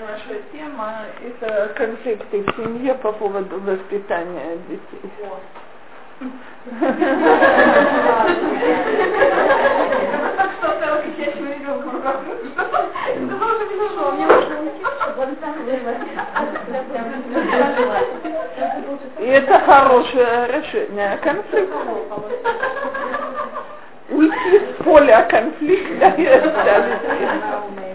наша тема – это конфликты в семье по поводу воспитания детей. И это хорошее решение конфликта. Уйти с поля конфликта и оставить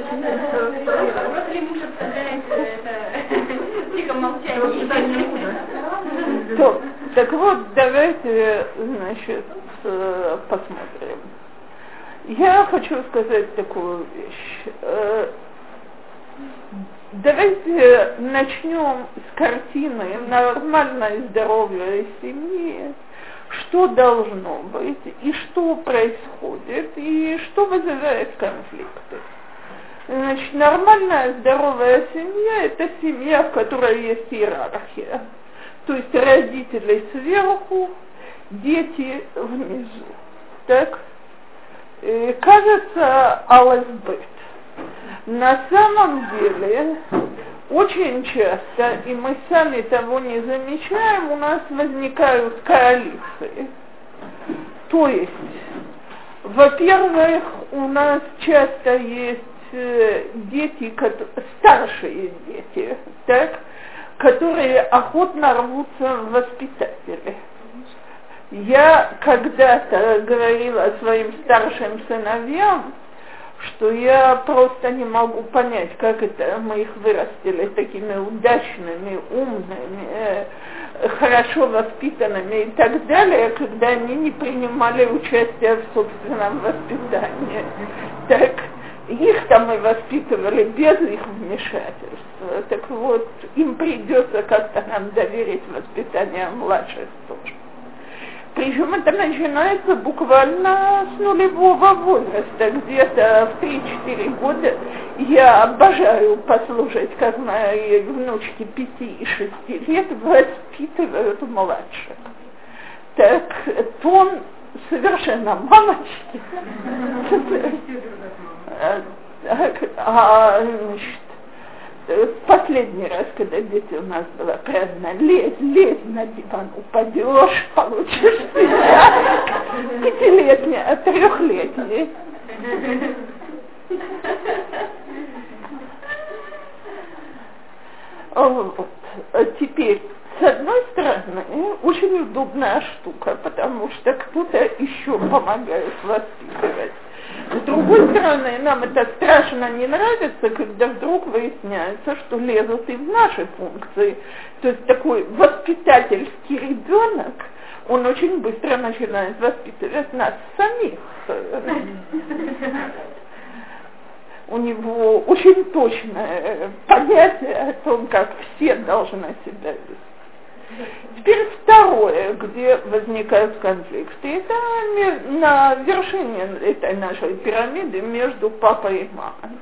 Если муж оставляет это. То, так вот, давайте, значит, э, посмотрим. Я хочу сказать такую вещь. Э, Давайте начнем с картины нормальной здоровой семьи, что должно быть, и что происходит, и что вызывает конфликты. Значит, нормальная здоровая семья – это семья, в которой есть иерархия. То есть родители сверху, дети внизу. Так? И кажется, алфбет. На самом деле, очень часто, и мы сами того не замечаем, у нас возникают коалиции. То есть, во-первых, у нас часто есть э, дети, старшие дети, так, которые охотно рвутся в воспитатели. Я когда-то говорила своим старшим сыновьям, что я просто не могу понять, как это мы их вырастили такими удачными, умными, э, хорошо воспитанными и так далее, когда они не принимали участие в собственном воспитании. Так, их-то мы воспитывали без их вмешательства. Так вот, им придется как-то нам доверить воспитание младших тоже. Причем это начинается буквально с нулевого возраста, где-то в 3-4 года. Я обожаю послушать, как мои внучки 5 и 6 лет воспитывают младших. Так, тон совершенно мамочки. А, значит, последний раз, когда дети у нас было праздно, лезь, лезь на диван, упадешь, получишь себя. Пятилетний, а трехлетний. Вот. Теперь, с одной стороны, очень удобная штука, потому что кто-то еще помогает воспитывать. С другой стороны, нам это страшно не нравится, когда вдруг выясняется, что лезут и в наши функции. То есть такой воспитательский ребенок, он очень быстро начинает воспитывать нас самих. У него очень точное понятие о том, как все должны себя вести. Теперь второе, где возникают конфликты, это на вершине этой нашей пирамиды между папой и мамой.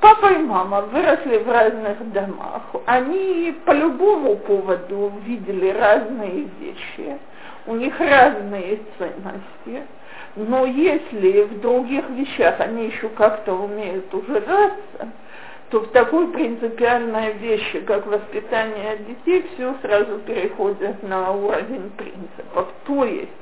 Папа и мама выросли в разных домах. Они по любому поводу видели разные вещи. У них разные ценности. Но если в других вещах они еще как-то умеют уживаться, то в такой принципиальной вещи, как воспитание детей, все сразу переходит на уровень принципов. То есть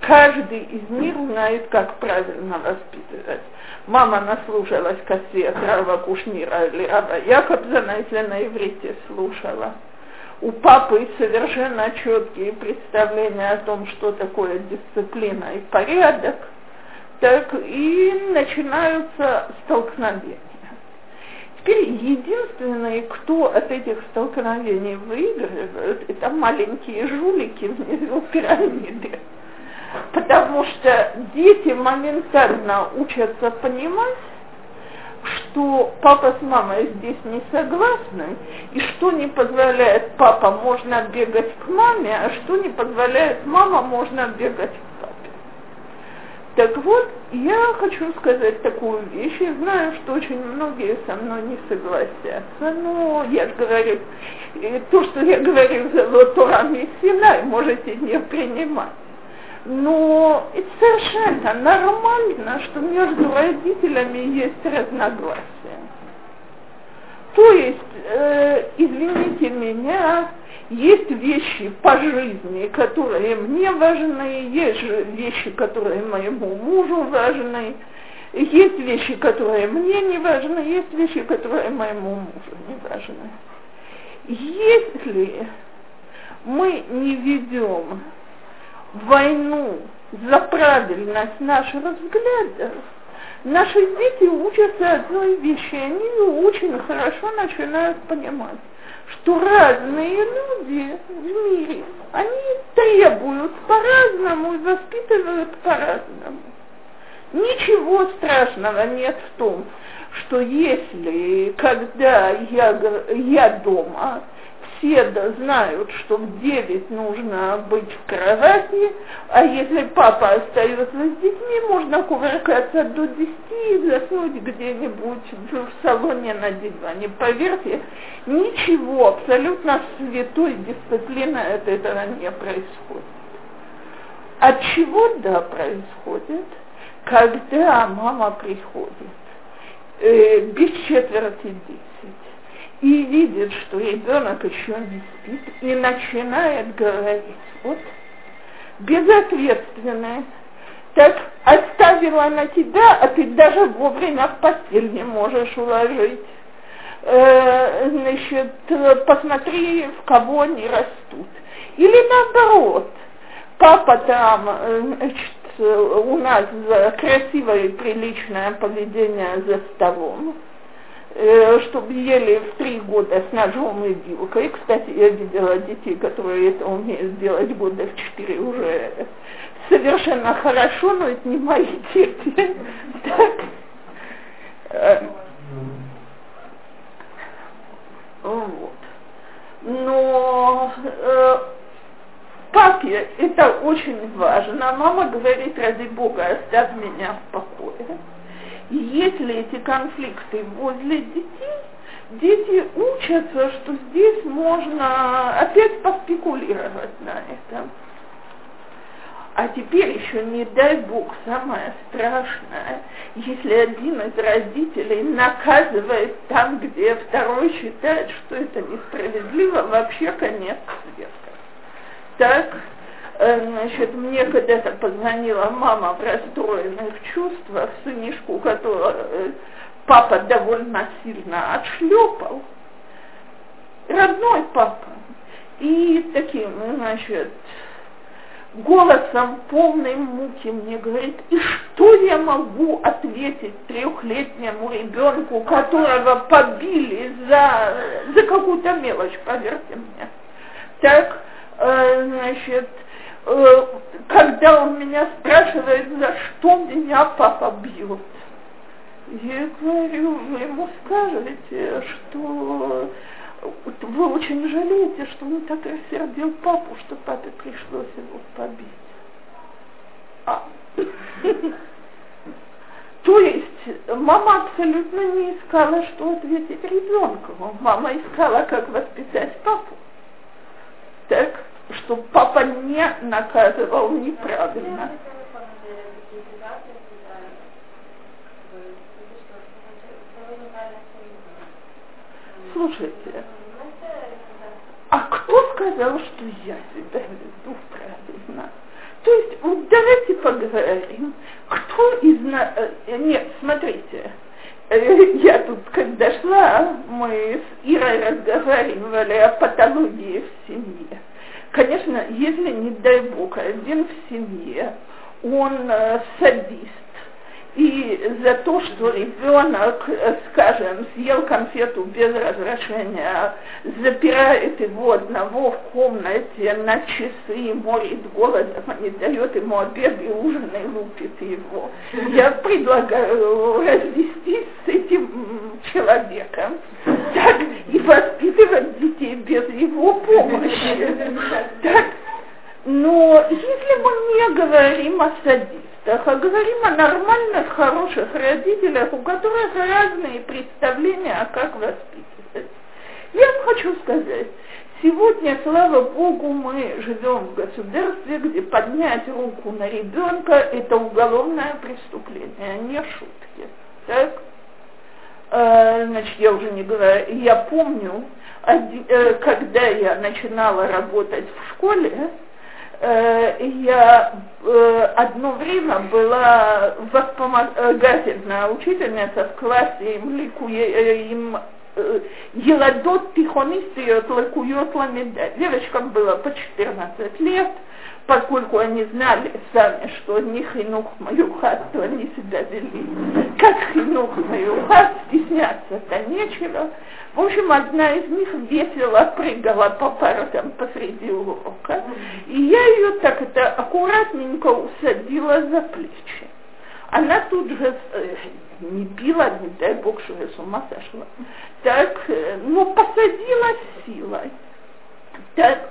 каждый из них знает, как правильно воспитывать. Мама наслушалась кассет Рава Кушнира или Рава Якобзана, если на иврите слушала. У папы совершенно четкие представления о том, что такое дисциплина и порядок. Так и начинаются столкновения. Теперь единственные, кто от этих столкновений выигрывают, это маленькие жулики внизу пирамиды. Потому что дети моментально учатся понимать, что папа с мамой здесь не согласны, и что не позволяет папа, можно бегать к маме, а что не позволяет мама, можно бегать к так вот, я хочу сказать такую вещь, и знаю, что очень многие со мной не согласятся, но я же говорю, то, что я говорю за Торами Синай, можете не принимать. Но это совершенно нормально, что между родителями есть разногласия. То есть, э, извините меня, есть вещи по жизни, которые мне важны, есть вещи, которые моему мужу важны, есть вещи, которые мне не важны, есть вещи, которые моему мужу не важны. Если мы не ведем войну за правильность наших взглядов, наши дети учатся одной вещи, они очень хорошо начинают понимать, что разные люди в мире, они требуют по-разному и воспитывают по-разному. Ничего страшного нет в том, что если, когда я, я дома, все знают, что в 9 нужно быть в кровати, а если папа остается с детьми, можно кувыркаться до 10 и заснуть где-нибудь в салоне на диване. Поверьте, ничего абсолютно святой дисциплины от этого не происходит. От чего да происходит? Когда мама приходит э, без четверти десять и видит, что ребенок еще не спит, и начинает говорить, вот, безответственная, так оставила на тебя, а ты даже вовремя в постель не можешь уложить. Э, значит, посмотри, в кого они растут. Или наоборот, папа там, э, значит, у нас красивое и приличное поведение за столом, чтобы ели в три года с ножом и вилкой. Кстати, я видела детей, которые это умеют сделать года в четыре уже совершенно хорошо, но это не мои дети. Э, вот. Но э, папе это очень важно. Мама говорит, ради Бога, оставь меня в покое. И если эти конфликты возле детей, дети учатся, что здесь можно опять поспекулировать на этом. А теперь еще, не дай Бог, самое страшное, если один из родителей наказывает там, где второй считает, что это несправедливо, вообще конец света. Так, значит, мне когда-то позвонила мама в расстроенных чувствах, сынишку, которого э, папа довольно сильно отшлепал, родной папа. И таким, значит, голосом полным муки мне говорит, и что я могу ответить трехлетнему ребенку, которого побили за, за какую-то мелочь, поверьте мне. Так, Э, значит, э, когда он меня спрашивает, за что меня папа бьет, я говорю, вы ему скажете, что вы очень жалеете, что он так рассердил папу, что папе пришлось его побить. А. То есть мама абсолютно не искала, что ответить ребенку. Мама искала, как воспитать папу. Чтобы папа не наказывал неправильно. Слушайте, а кто сказал, что я себя веду правильно? То есть, вот давайте поговорим, кто из нас... Э, нет, смотрите, э, я тут, когда шла, мы с Ирой разговаривали о патологии в семье. Конечно, если, не дай бог, один в семье, он э, садист, и за то, что ребенок, э, скажем, съел конфету без разрешения, запирает его одного в комнате на часы, морит голодом, а не дает ему обед и ужин и лупит его. Я предлагаю развестись с этим человеком так, и воспитывать детей без его помощи. Так, но если мы не говорим о садизме, так, а говорим о нормальных, хороших родителях, у которых разные представления, о как воспитывать. Я вам хочу сказать, сегодня, слава Богу, мы живем в государстве, где поднять руку на ребенка – это уголовное преступление, а не шутки. Так? Э, значит, я уже не говорю, я помню, э, когда я начинала работать в школе, Э, я э, одно время была воспомогательная э, учительница в классе им, ликуе, им Еладот Тихонисты Лакует Девочкам было по 14 лет, поскольку они знали сами, что они хинух маюхат, то они себя вели как хинух маюхат, стесняться-то нечего. В общем, одна из них весело прыгала по партам посреди урока, и я ее так это аккуратненько усадила за плечи. Она тут же э, не била, не дай бог, что я с ума сошла. Так, э, ну, посадила силой. Так,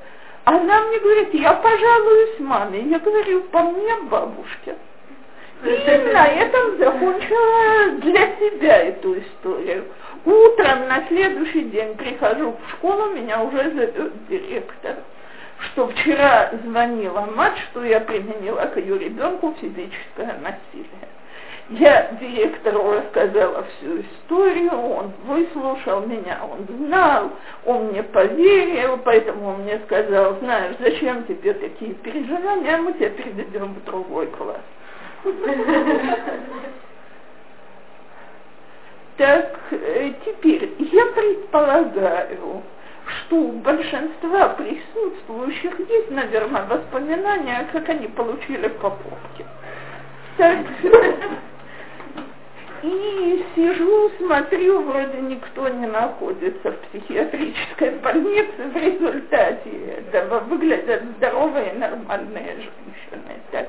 она мне говорит, я пожалуюсь маме. Я говорю, по мне бабушке. И на этом закончила для себя эту историю. Утром на следующий день прихожу в школу, меня уже зовет директор, что вчера звонила мать, что я применила к ее ребенку физическое насилие. Я директору рассказала всю историю, он выслушал меня, он знал, он мне поверил, поэтому он мне сказал, знаешь, зачем тебе такие переживания, мы тебя переведем в другой класс. Так, э, теперь я предполагаю, что у большинства присутствующих есть, наверное, воспоминания, как они получили по попке. Так, и сижу, смотрю, вроде никто не находится в психиатрической больнице. В результате этого выглядят здоровые нормальные женщины. Так.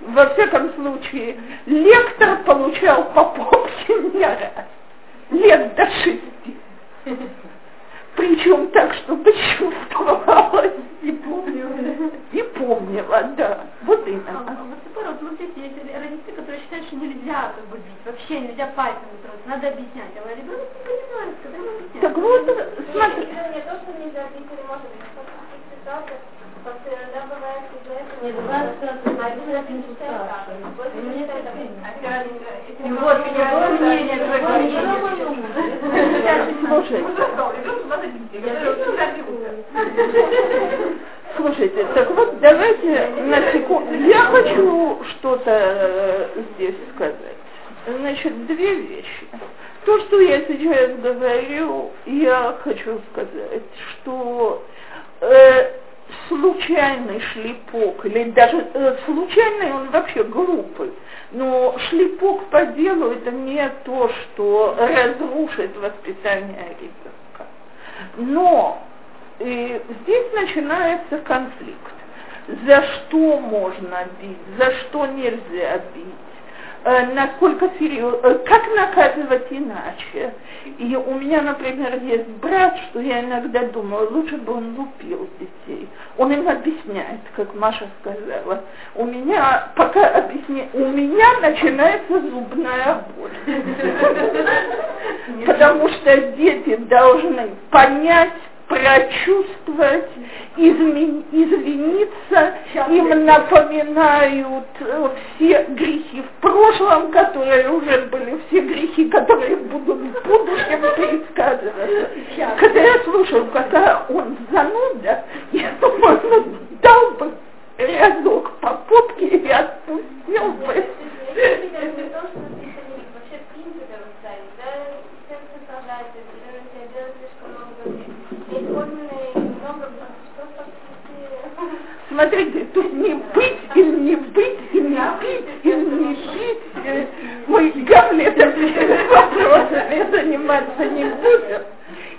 Во всяком случае, лектор получал по попке не раз. Лет до шести. Причем так, чтобы чувствовалось. И помнила. И помнила, да. Вот именно. А, вот наоборот, вот здесь есть родители, которые считают, что нельзя как бы бить. Вообще нельзя пальцем трогать. Надо объяснять. А ребенок не понимает, когда ему объяснять. Так вот, смотри. Не то, что нельзя бить, или может быть, иногда бывает из-за этого... Не бывает Вот Мне это так Вот, у меня было мнение, другое Слушайте. Слушайте, так вот давайте на секунду. Я хочу что-то э, здесь сказать. Значит, две вещи. То, что я сейчас говорю, я хочу сказать, что э, случайный шлепок, или даже э, случайный он вообще глупый, но шлепок по делу это не то, что разрушит воспитание ребенка. Но э, здесь начинается конфликт. За что можно бить, за что нельзя бить насколько серьезно, э, как наказывать иначе. И у меня, например, есть брат, что я иногда думаю, лучше бы он лупил детей. Он им объясняет, как Маша сказала. У меня, пока объясняет, у меня начинается зубная боль. Потому что дети должны понять, прочувствовать, извиниться, им напоминают э, все грехи в прошлом, которые уже были, все грехи, которые будут в будущем пересказываться. Когда я слушаю, какая он зануда, я думаю, ну дал бы разок по попке и отпустил бы. Смотрите, тут не быть и не быть, и не пить, и не пить. Мы Гамлетом вопросами заниматься не будем.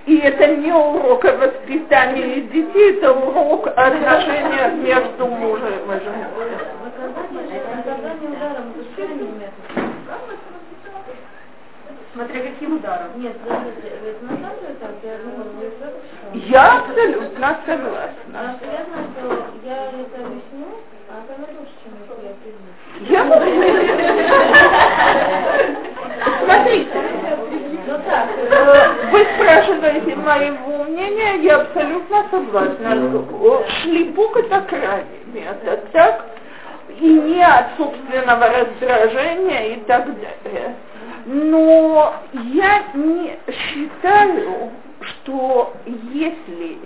И это не урок воспитания детей, это урок отношения между мужем и женой. Смотря каким ударом. Нет, я абсолютно согласна. А я знаю, что я это объясню, а это лучше, чем если я признаю. Я Смотрите, Ну э, вы спрашиваете моего мнения, я абсолютно согласна. Шлепок это крайний метод, так? И не от собственного раздражения и так далее. Но я не считаю, что если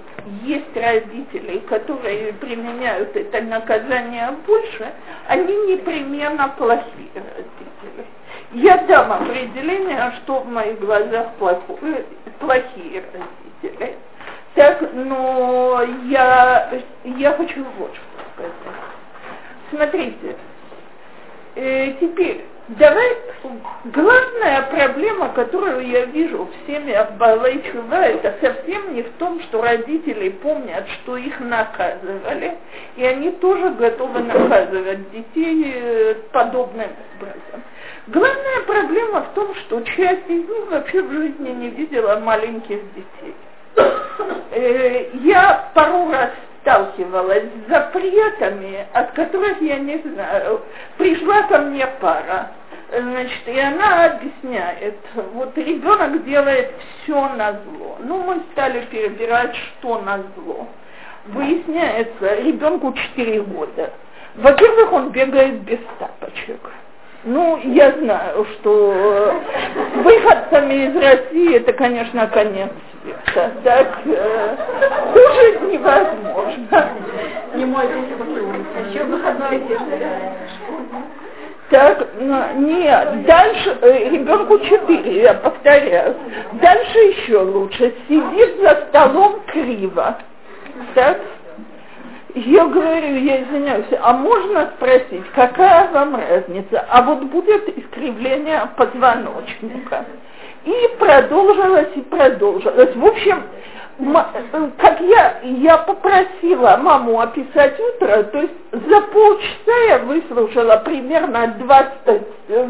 есть родители, которые применяют это наказание больше, они непременно плохие родители. Я дам определение, что в моих глазах плохие, плохие родители. Так, но я, я хочу вот что сказать. Смотрите, э, теперь Давай, главная проблема, которую я вижу в семьях Балей Чува, это совсем не в том, что родители помнят, что их наказывали, и они тоже готовы наказывать детей э, подобным образом. Главная проблема в том, что часть из них вообще в жизни не видела маленьких детей. Э, я пару раз сталкивалась с запретами, от которых я не знаю. Пришла ко мне пара, значит, и она объясняет, вот ребенок делает все на зло. Ну, мы стали перебирать, что на зло. Выясняется, ребенку 4 года. Во-первых, он бегает без тапочек. Ну, я знаю, что выходцами из России это, конечно, конец света. Так э, хуже невозможно. Не мой еще выходной так, нет, дальше, э, ребенку 4, я повторяю. Дальше еще лучше. Сидит за столом криво. Так, я говорю, я извиняюсь, а можно спросить, какая вам разница? А вот будет искривление позвоночника. И продолжилось, и продолжилось. В общем, как я, я попросила маму описать утро, то есть за полчаса я выслушала примерно 20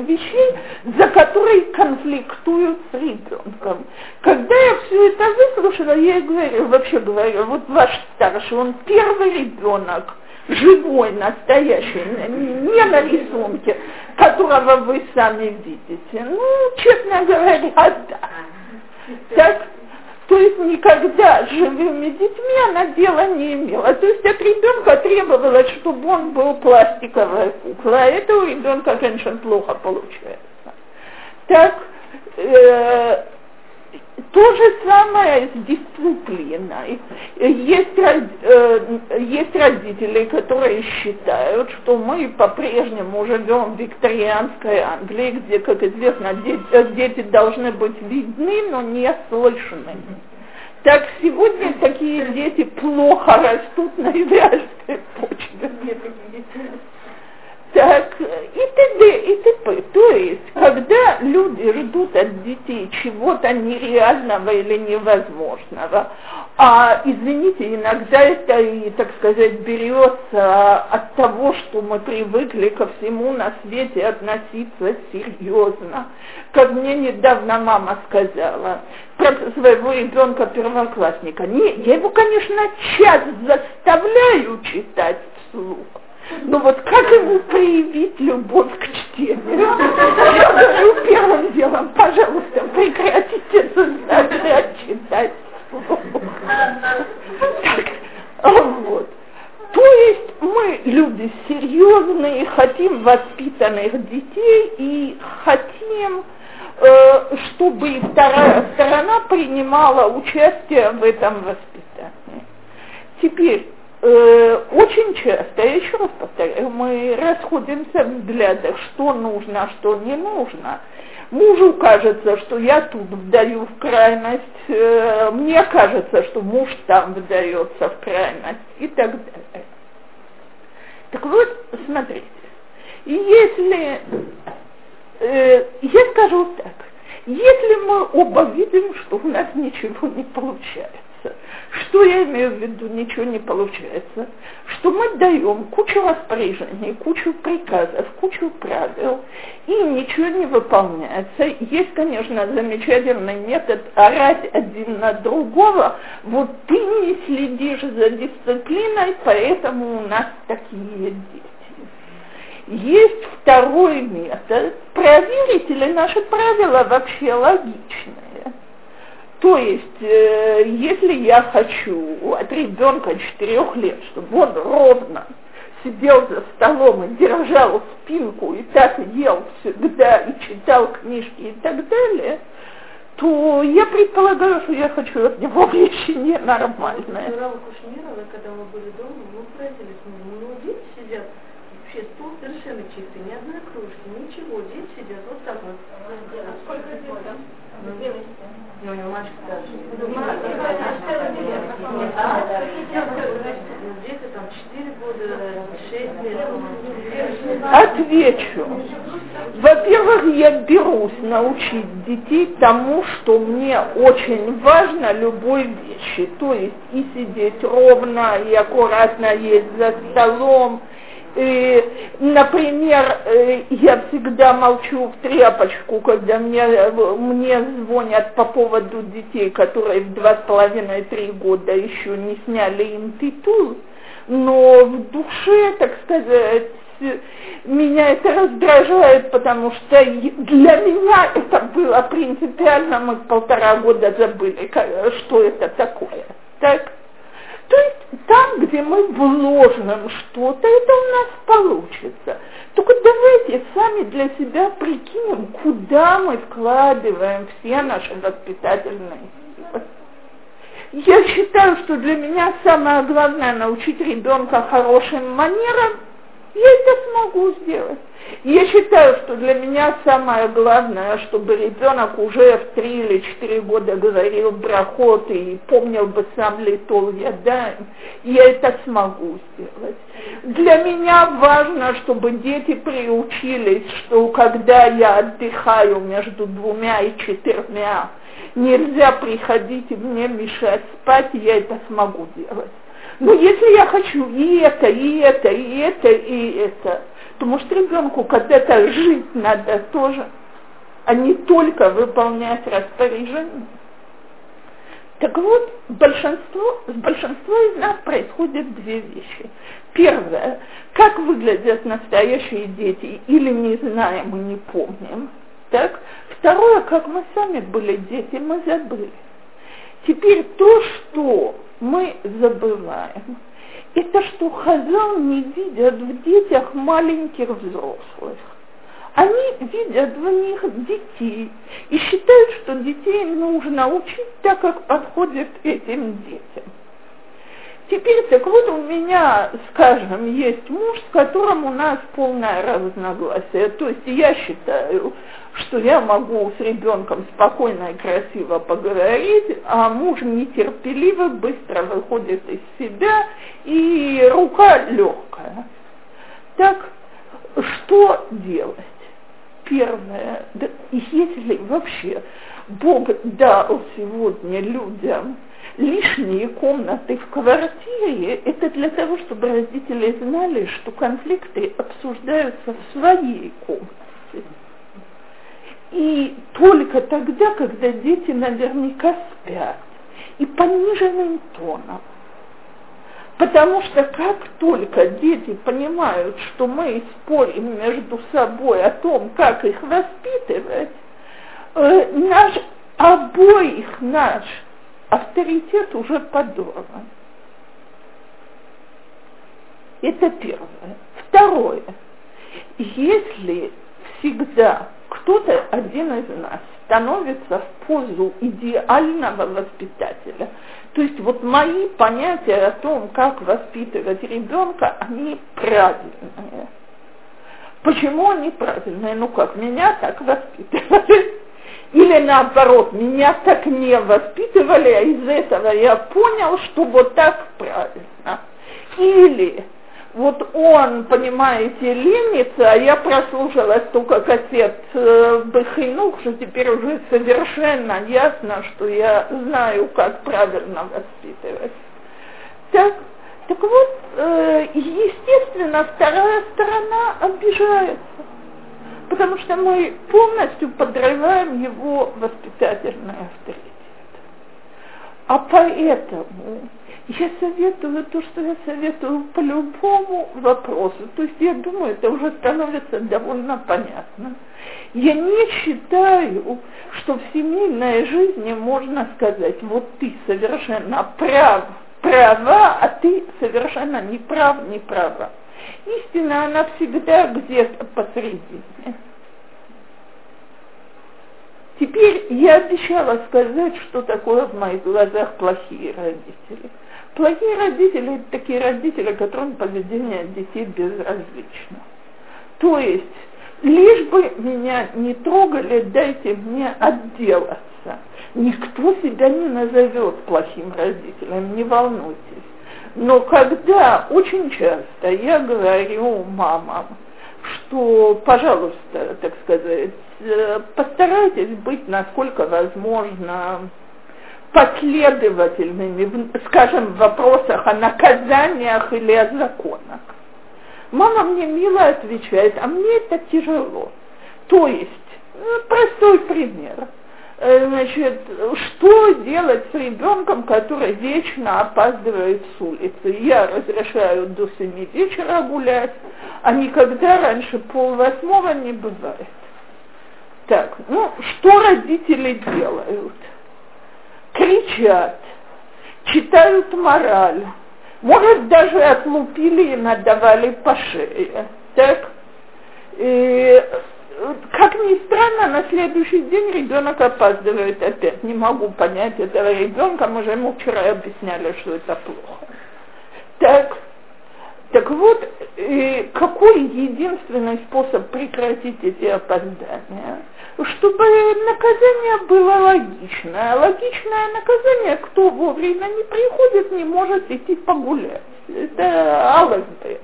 вещей, за которые конфликтуют с ребенком. Когда я все это выслушала, я ей говорю, вообще говорю, вот ваш старший, он первый ребенок, живой, настоящий, не на рисунке, которого вы сами видите. Ну, честно говоря, да. Так, то есть никогда с живыми детьми она дела не имела. То есть от ребенка требовалось, чтобы он был пластиковая кукла, а это у ребенка, конечно, плохо получается. Так, э, то же самое с дисциплиной. Есть, э, есть родители, которые считают, что мы по-прежнему живем в викторианской Англии, где, как известно, дети, э, дети должны быть видны, но не слышны. Так сегодня такие дети плохо растут на израильской почве так, и т.д. и т.п. То есть, когда люди ждут от детей чего-то нереального или невозможного, а, извините, иногда это и, так сказать, берется от того, что мы привыкли ко всему на свете относиться серьезно. Как мне недавно мама сказала про своего ребенка первоклассника. Не, я его, конечно, час заставляю читать вслух ну вот как ему проявить любовь к чтению? Я говорю первым делом, пожалуйста, прекратите заставлять читать. Так, вот. То есть мы люди серьезные, хотим воспитанных детей и хотим, э, чтобы и вторая сторона принимала участие в этом воспитании. Теперь очень часто, я еще раз повторяю, мы расходимся в взглядах, что нужно, а что не нужно. Мужу кажется, что я тут вдаю в крайность, э, мне кажется, что муж там вдается в крайность и так далее. Так вот, смотрите, если, э, я скажу так, если мы оба видим, что у нас ничего не получается, что я имею в виду, ничего не получается? Что мы даем кучу распоряжений, кучу приказов, кучу правил, и ничего не выполняется. Есть, конечно, замечательный метод орать один на другого. Вот ты не следишь за дисциплиной, поэтому у нас такие дети. Есть второй метод, проверить, или наши правила вообще логичные. То есть, э, если я хочу от ребенка 4 лет, чтобы он ровно сидел за столом и держал спинку и так ел всегда и читал книжки и так далее, то я предполагаю, что я хочу от него вещи ненормальные. Кушнирова, когда мы были дома, мы поразились, мы, ну, дети сидят, вообще стол совершенно чистый, ни одной кружки, ничего, дети сидят вот так вот. Сколько лет там? Ну, у него мальчик старше. Дети там 4 года, 6 лет. Отвечу. Во-первых, я берусь научить детей тому, что мне очень важно любой вещи. То есть и сидеть ровно, и аккуратно есть за столом, например, э, я всегда молчу в тряпочку, когда мне, мне звонят по поводу детей, которые в два с половиной-три года еще не сняли им титул, но в душе, так сказать, меня это раздражает, потому что для меня это было принципиально, мы полтора года забыли, что это такое. Так? Где мы вложим что-то, это у нас получится. Только давайте сами для себя прикинем, куда мы вкладываем все наши воспитательные силы. Я считаю, что для меня самое главное научить ребенка хорошим манерам, я это смогу сделать. Я считаю, что для меня самое главное, чтобы ребенок уже в три или четыре года говорил брахот и помнил бы сам литол ядаем, я это смогу сделать. Для меня важно, чтобы дети приучились, что когда я отдыхаю между двумя и четырьмя, нельзя приходить и мне мешать спать, я это смогу делать. Но если я хочу и это, и это, и это, и это, то может ребенку когда-то жить надо тоже, а не только выполнять распоряжение. Так вот, большинство, с большинством из нас происходят две вещи. Первое, как выглядят настоящие дети, или не знаем и не помним. Так? Второе, как мы сами были дети, мы забыли. Теперь то, что мы забываем, это что Хазал не видят в детях маленьких взрослых. Они видят в них детей и считают, что детей нужно учить так, как подходит этим детям. Теперь, так вот, у меня, скажем, есть муж, с которым у нас полное разногласие. То есть я считаю, что я могу с ребенком спокойно и красиво поговорить, а муж нетерпеливо быстро выходит из себя, и рука легкая. Так, что делать? Первое, да, если вообще Бог дал сегодня людям лишние комнаты в квартире, это для того, чтобы родители знали, что конфликты обсуждаются в своей комнате. И только тогда, когда дети наверняка спят, и пониженным тоном. Потому что как только дети понимают, что мы спорим между собой о том, как их воспитывать, э, наш, обоих наш авторитет уже подорван. Это первое. Второе. Если всегда кто-то один из нас становится в позу идеального воспитателя, то есть вот мои понятия о том, как воспитывать ребенка, они правильные. Почему они правильные? Ну как, меня так воспитывали. Или наоборот, меня так не воспитывали, а из этого я понял, что вот так правильно. Или вот он, понимаете, ленится, а я прослушала столько кассет э, что теперь уже совершенно ясно, что я знаю, как правильно воспитывать. Так, так вот, э, естественно, вторая сторона обижается потому что мы полностью подрываем его воспитательный авторитет. А поэтому я советую то, что я советую по любому вопросу. То есть я думаю, это уже становится довольно понятно. Я не считаю, что в семейной жизни можно сказать, вот ты совершенно прав, права, а ты совершенно не прав, не права. Истина, она всегда где-то посредине. Теперь я обещала сказать, что такое в моих глазах плохие родители. Плохие родители – это такие родители, которым поведение детей безразлично. То есть, лишь бы меня не трогали, дайте мне отделаться. Никто себя не назовет плохим родителем, не волнуйтесь. Но когда очень часто я говорю мамам, что, пожалуйста, так сказать, э, постарайтесь быть насколько возможно последовательными, скажем, в вопросах о наказаниях или о законах. Мама мне мило отвечает, а мне это тяжело. То есть, ну, простой пример. Э, значит, что делать с ребенком, который вечно опаздывает с улицы? Я разрешаю до семи вечера гулять, а никогда раньше полвосьмого не бывает. Так, ну, что родители делают? Кричат, читают мораль, может, даже отлупили и надавали по шее. Так? И, как ни странно, на следующий день ребенок опаздывает опять. Не могу понять этого ребенка, мы же ему вчера объясняли, что это плохо. Так, так вот, какой единственный способ прекратить эти опоздания? Чтобы наказание было логичное. Логичное наказание, кто вовремя не приходит, не может идти погулять. Это алазбет.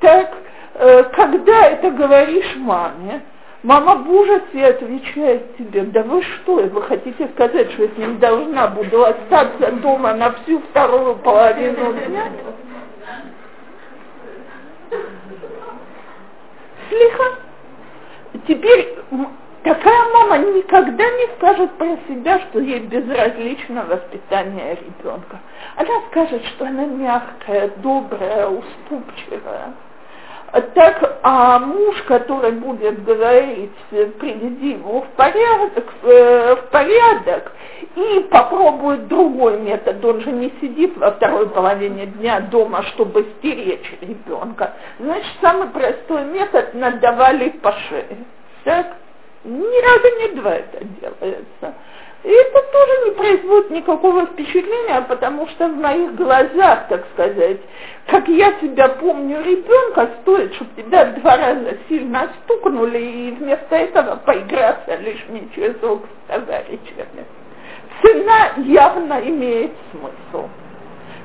Так, когда это говоришь маме, мама в ужасе отвечает тебе, да вы что, вы хотите сказать, что я с ним должна буду остаться дома на всю вторую половину дня? Слиха. Теперь такая мама никогда не скажет про себя, что ей безразлично воспитание ребенка. Она скажет, что она мягкая, добрая, уступчивая. Так, а муж, который будет говорить, приведи его в порядок, в порядок, и попробует другой метод. Он же не сидит во второй половине дня дома, чтобы стеречь ребенка. Значит, самый простой метод надавали по шее. Так? Ни разу не два это делается. И это тоже не производит никакого впечатления, потому что в моих глазах, так сказать, как я тебя помню ребенка, стоит, чтобы тебя два раза сильно стукнули и вместо этого поиграться лишний часок с товарищами. Цена явно имеет смысл.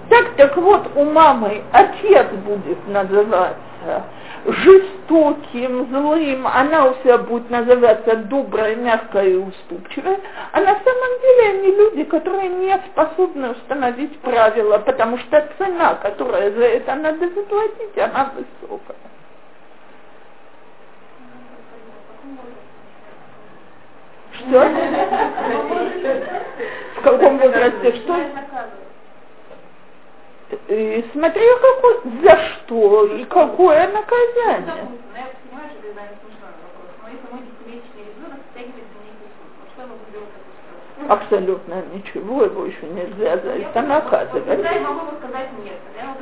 Так, так вот, у мамы отец будет называться жестоким, злым, она у себя будет называться добрая, мягкая и уступчивая, а на самом деле они люди, которые не способны установить правила, потому что цена, которая за это надо заплатить, она высокая. Что? В каком возрасте что? И смотря какой, за что и какое наказание. Абсолютно ничего, его еще нельзя за это наказывать.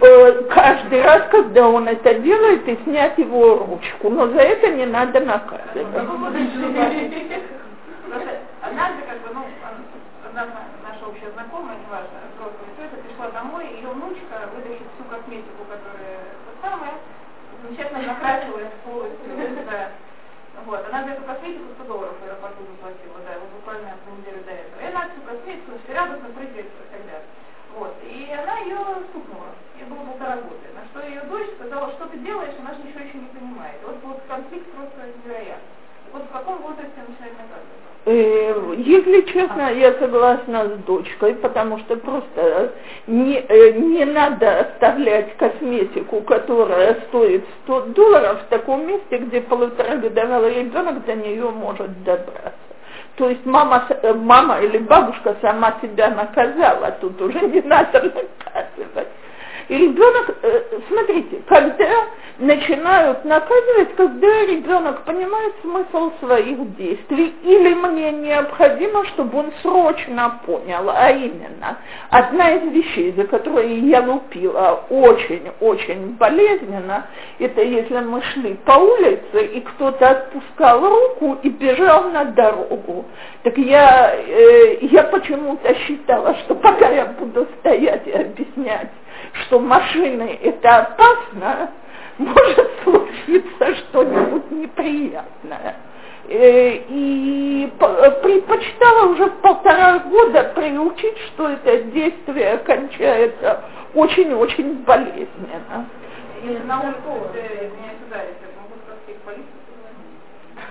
Э, каждый раз, когда он это делает, и снять его ручку, но за это не надо наказывать. Однажды, как бы, ну, одна наша общая знакомая, неважно, взрослая тетя, пришла домой, ее внучка, вытащит всю косметику, которая самая, полностью, да. Вот, она за эту косметику 100 долларов в аэропорту заплатила, да, вот буквально на неделю до этого. И она всю косметику все радостно прыгает и так далее. Вот, и она ее стукнула. Ей было полтора года. На что ее дочь сказала, что ты делаешь, она же ничего еще не понимает. Вот, вот конфликт просто невероятный. Вот в каком возрасте начинает наказывать? Э, если честно, я согласна с дочкой, потому что просто не, э, не надо оставлять косметику, которая стоит 100 долларов в таком месте, где полуторагодовалый ребенок до нее может добраться. То есть мама, э, мама или бабушка сама себя наказала, тут уже не надо наказывать. И ребенок, э, смотрите, когда начинают наказывать, когда ребенок понимает смысл своих действий, или мне необходимо, чтобы он срочно понял, а именно, одна из вещей, за которые я лупила очень-очень болезненно, это если мы шли по улице, и кто-то отпускал руку и бежал на дорогу. Так я, э, я почему-то считала, что пока я буду стоять и объяснять, что машины это опасно, может случиться что-нибудь неприятное. Э, и предпочитала уже полтора года приучить, что это действие кончается очень-очень болезненно.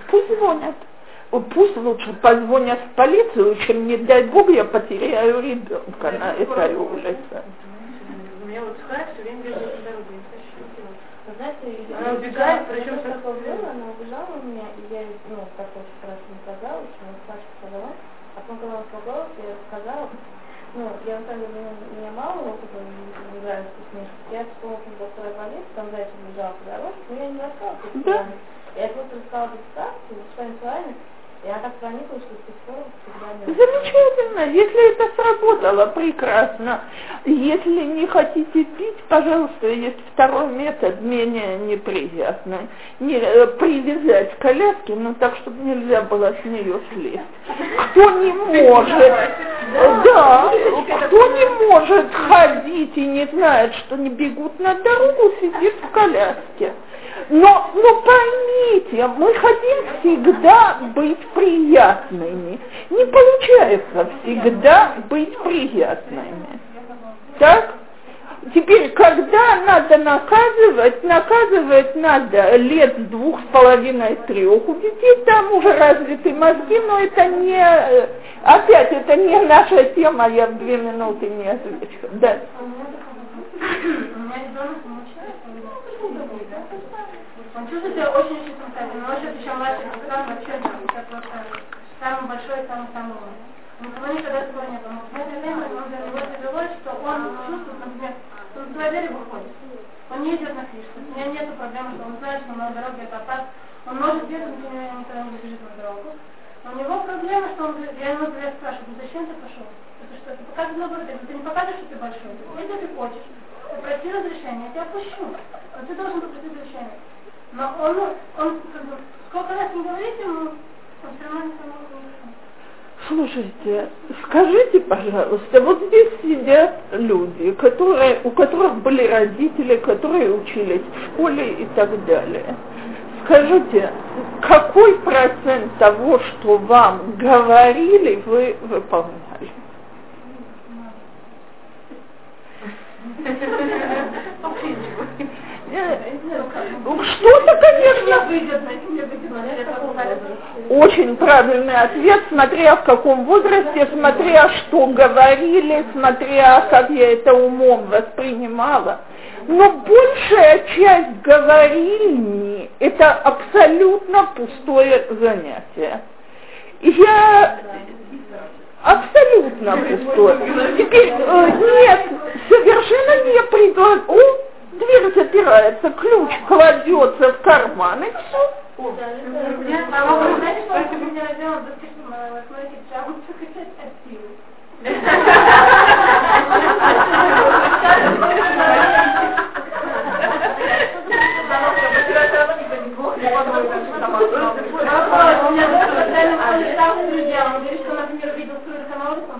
Пусть звонят. Пусть лучше позвонят в полицию, чем, не дай бог, я потеряю ребенка на этой улице. Меня вот Хай все время держит на дороге знаете, она убегает, причем так убежала, она убежала у меня, и я, ну, так очень хорошо не сказала, очень Саша сказала. А потом, когда она испугалась, я сказала, ну, я на самом деле, у меня мало опыта в израильских книжках. Я вспомнила, когда второй больнице, там зайчик бежал по дорожке, но я не рассказала, что да. Я просто рассказала дистанцию, своими словами, я так прониклась, что с тех пор Замечательно, если это сработало, прекрасно. Если не хотите пить, пожалуйста, есть второй метод, менее неприятный. Не, э, привязать коляски, но так, чтобы нельзя было с нее слезть. Кто не может, да, кто не может ходить и не знает, что не бегут на дорогу, сидит в коляске. Но, но поймите, мы хотим всегда быть приятными. Не получается всегда быть приятными. Так? Теперь, когда надо наказывать, наказывать надо лет двух с половиной трех. У детей там уже развиты мозги, но это не, опять, это не наша тема, я в две минуты не отвечу. Да. Он чувствует себя очень-очень самостоятельно. Он вообще еще младший сам вообще да, это просто самый большой, самый-самый умный. Никого никогда такого не было. В это время он для него что он чувствует, например, он с двери выходит. Он не идет на крышу. У меня нет проблемы, что он знает, что на дороге это опасно. Он может бегать, например, никогда не бежит на дорогу. У него проблема, что он, я ему например, спрашиваю, «Ну зачем ты пошел? Это что, ты показываешь наоборот, ты не показываешь, что ты большой. Если ты хочешь, ты проси разрешения, я тебя пущу. Но ты должен попросить разрешения. Но он, он сколько раз не говорит ему, Слушайте, скажите, пожалуйста, вот здесь сидят люди, которые, у которых были родители, которые учились в школе и так далее. Скажите, какой процент того, что вам говорили, вы выполняли? Что-то, конечно, очень правильный ответ, смотря в каком возрасте, смотря что говорили, смотря как я это умом воспринимала. Но большая часть говорильни – это абсолютно пустое занятие. Я абсолютно пустое. Теперь э, нет, совершенно не предлагаю дверь запирается, ключ кладется в карман и все.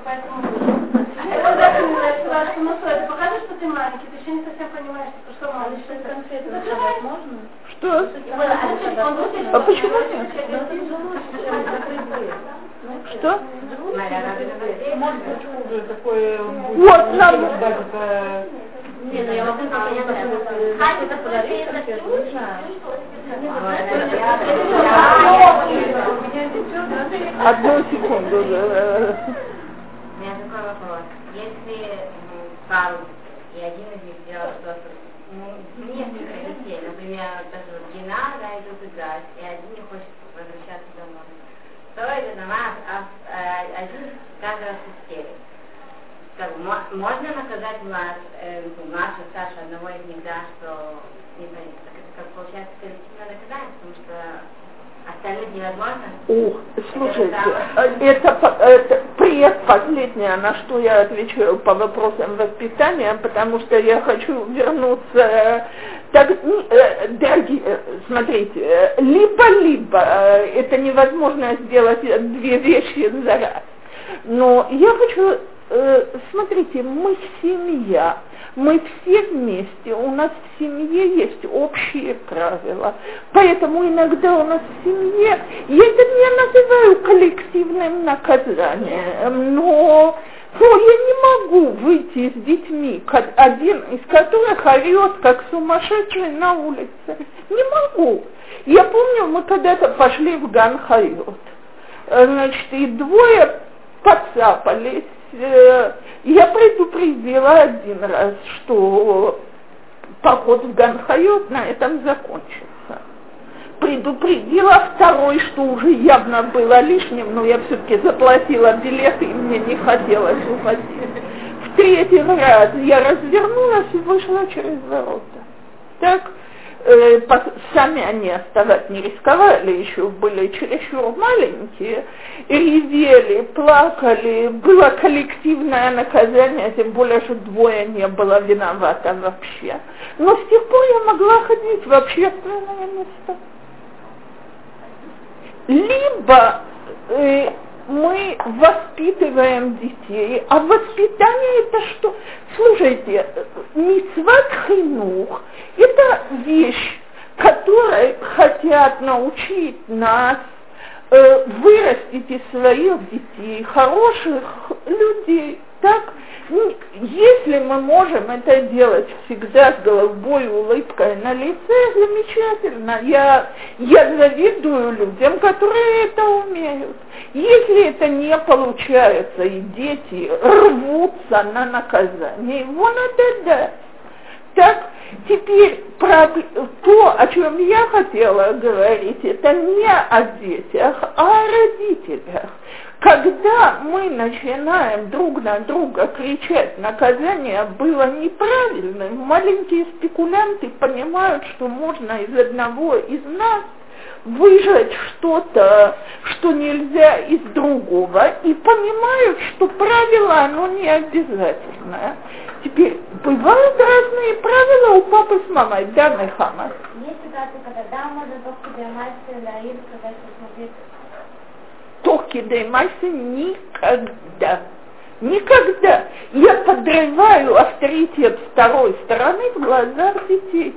Поэтому это даже не начала, что ну это ты маленький, ты еще не совсем понимаешь, что маленький. Что конкретно сказать можно? Что? А почему нет? Что? Может быть, хуже такое Вот нам... Не, ну я могу понять, что это подарить, не знаю. Одну секунду. У меня такой вопрос. Пару и один из них делал что-то, ну, несколько детей, например, даже вот жена, да, идут играть, и один не хочет возвращаться домой. То это дома, а, а один каждый раз истерит. как, мо- можно наказать младш, э, младшего, старшего одного из них, да, что не понятно, так это как получается коллективное наказание, потому что остальных невозможно. Ух, слушайте, э, это, по- это предпоследнее, на что я отвечаю по вопросам воспитания, потому что я хочу вернуться. Так, н- э, дорогие, э, смотрите, э, либо-либо э, это невозможно сделать э, две вещи за раз. Но я хочу, э, смотрите, мы семья, мы все вместе, у нас в семье есть общие правила. Поэтому иногда у нас в семье, я это не называю коллективным наказанием, но но я не могу выйти с детьми, один из которых орет, как сумасшедший на улице. Не могу. Я помню, мы когда-то пошли в גן חיות. Э, Значит, и двое подцапались. Э, Я предупредила один раз, что поход в Ганхайот на этом закончится. Предупредила второй, что уже явно было лишним, но я все-таки заплатила билеты, и мне не хотелось уходить. В третий раз я развернулась и вышла через ворота. Так, э, сами они оставать не рисковали, еще были чересчур маленькие, и ревели, плакали, было коллективное наказание, тем более, что двое не было виновато вообще. Но с тех пор я могла ходить в общественное место. Либо э, мы воспитываем детей, а воспитание это что? Слушайте, митцват хинух – это вещь, которой хотят научить нас э, вырастить из своих детей хороших людей. Так, н- если мы можем это делать всегда с голубой улыбкой на лице, замечательно. Я, я завидую людям, которые это умеют. Если это не получается, и дети рвутся на наказание, вон это да. Так, теперь проб- то, о чем я хотела говорить, это не о детях, а о родителях. Когда мы начинаем друг на друга кричать, наказание было неправильным, маленькие спекулянты понимают, что можно из одного из нас выжать что-то, что нельзя из другого, и понимают, что правило, оно не обязательное. Теперь, бывают разные правила у папы с мамой, да, Нехама? Есть ситуация, когда да, можно только доймать лаир, когда Токи Деймайса никогда. Никогда. Я подрываю авторитет второй стороны в глазах детей.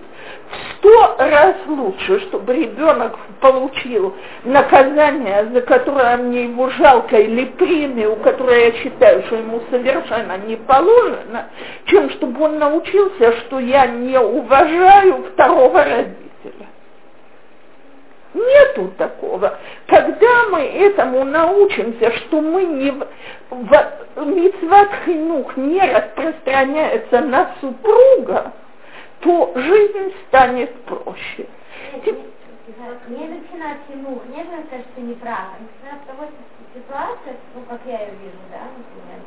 В сто раз лучше, чтобы ребенок получил наказание, за которое мне его жалко, или премию, которую я считаю, что ему совершенно не положено, чем чтобы он научился, что я не уважаю второго родителя. Нету такого. Мы этому научимся, что мы не митцват хинух не распространяется на супруга, то жизнь станет проще. Не начинать тянух, не нужно сказать, что не прав. а Начинать с того, что ситуация, ну, как я ее вижу, да, например.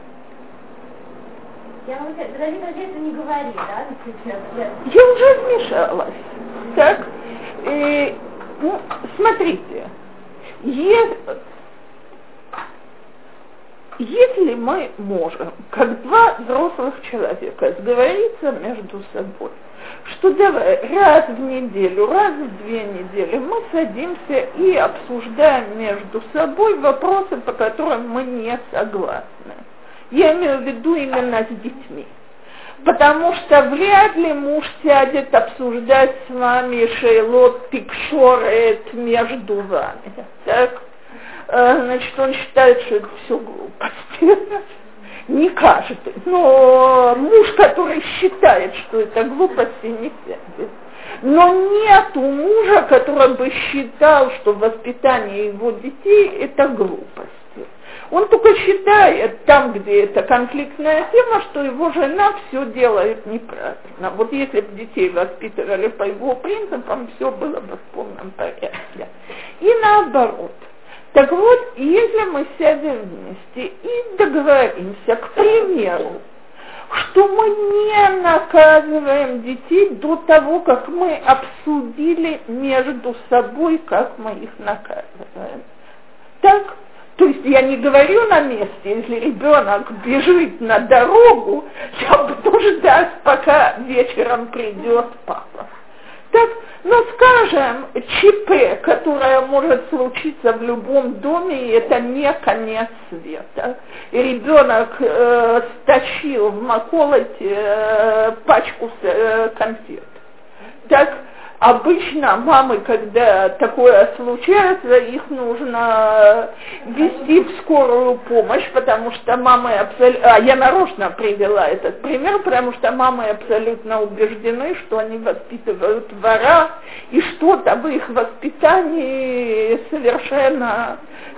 Я подожди, подожди, это не говори, да. Я- уже вмешалась. Так, э, ну, смотрите, е- если мы можем, как два взрослых человека, сговориться между собой, что давай раз в неделю, раз в две недели мы садимся и обсуждаем между собой вопросы, по которым мы не согласны. Я имею в виду именно с детьми. Потому что вряд ли муж сядет обсуждать с вами шейлот пикшорет между вами. Так? Э, Значит, он считает, что это все глупости. Не каждый. Но муж, который считает, что это глупости, не сядет. Но нету мужа, который бы считал, что воспитание его детей – это глупости. Он только считает там, где это конфликтная тема, что его жена все делает неправильно. Вот если бы детей воспитывали по его принципам, все было бы в полном порядке. И наоборот. Так вот, если мы сядем вместе и договоримся, к примеру, что мы не наказываем детей до того, как мы обсудили между собой, как мы их наказываем. Так? То есть я не говорю на месте, если ребенок бежит на дорогу, я буду ждать, пока вечером придет папа. Так, ну, скажем, ЧП, которое может случиться в любом доме, и это не конец света. И ребенок э, стащил в Маколоте э, пачку э, конфет. Так, Обычно мамы, когда такое случается, их нужно вести в скорую помощь, потому что мамы абсолютно... А я нарочно привела этот пример, потому что мамы абсолютно убеждены, что они воспитывают вора, и что-то в их воспитании совершенно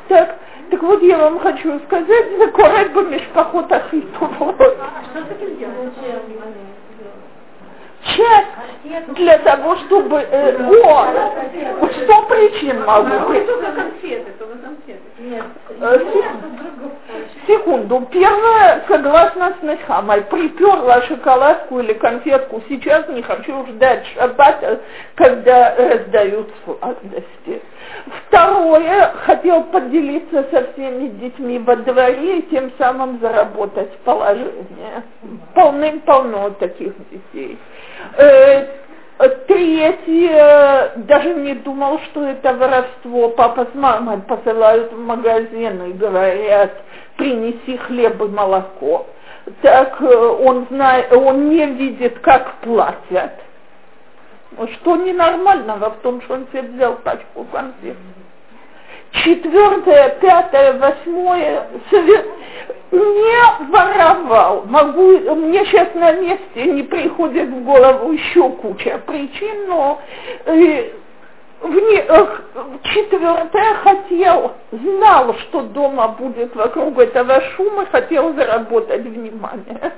так. Так вот, я вам хочу сказать, за бы мешпахот ахиту. Что с этим делать? Часть для того, чтобы... Э, о, что причин могу быть? э, Секунду. Первое, согласно с Нахамой, приперла шоколадку или конфетку. Сейчас не хочу ждать шаббата, когда раздают сладости. Второе, хотел поделиться со всеми детьми во дворе и тем самым заработать положение. Полным-полно таких детей. Э, третье, даже не думал, что это воровство. Папа с мамой посылают в магазин и говорят, принеси хлеб и молоко. Так э, он, знает, он не видит, как платят. Что ненормального в том, что он себе взял пачку конфет четвертое, пятое, восьмое не воровал. Могу, мне сейчас на месте не приходит в голову еще куча причин, но э, вне, э, четвертое хотел, знал, что дома будет вокруг этого шума, хотел заработать внимание.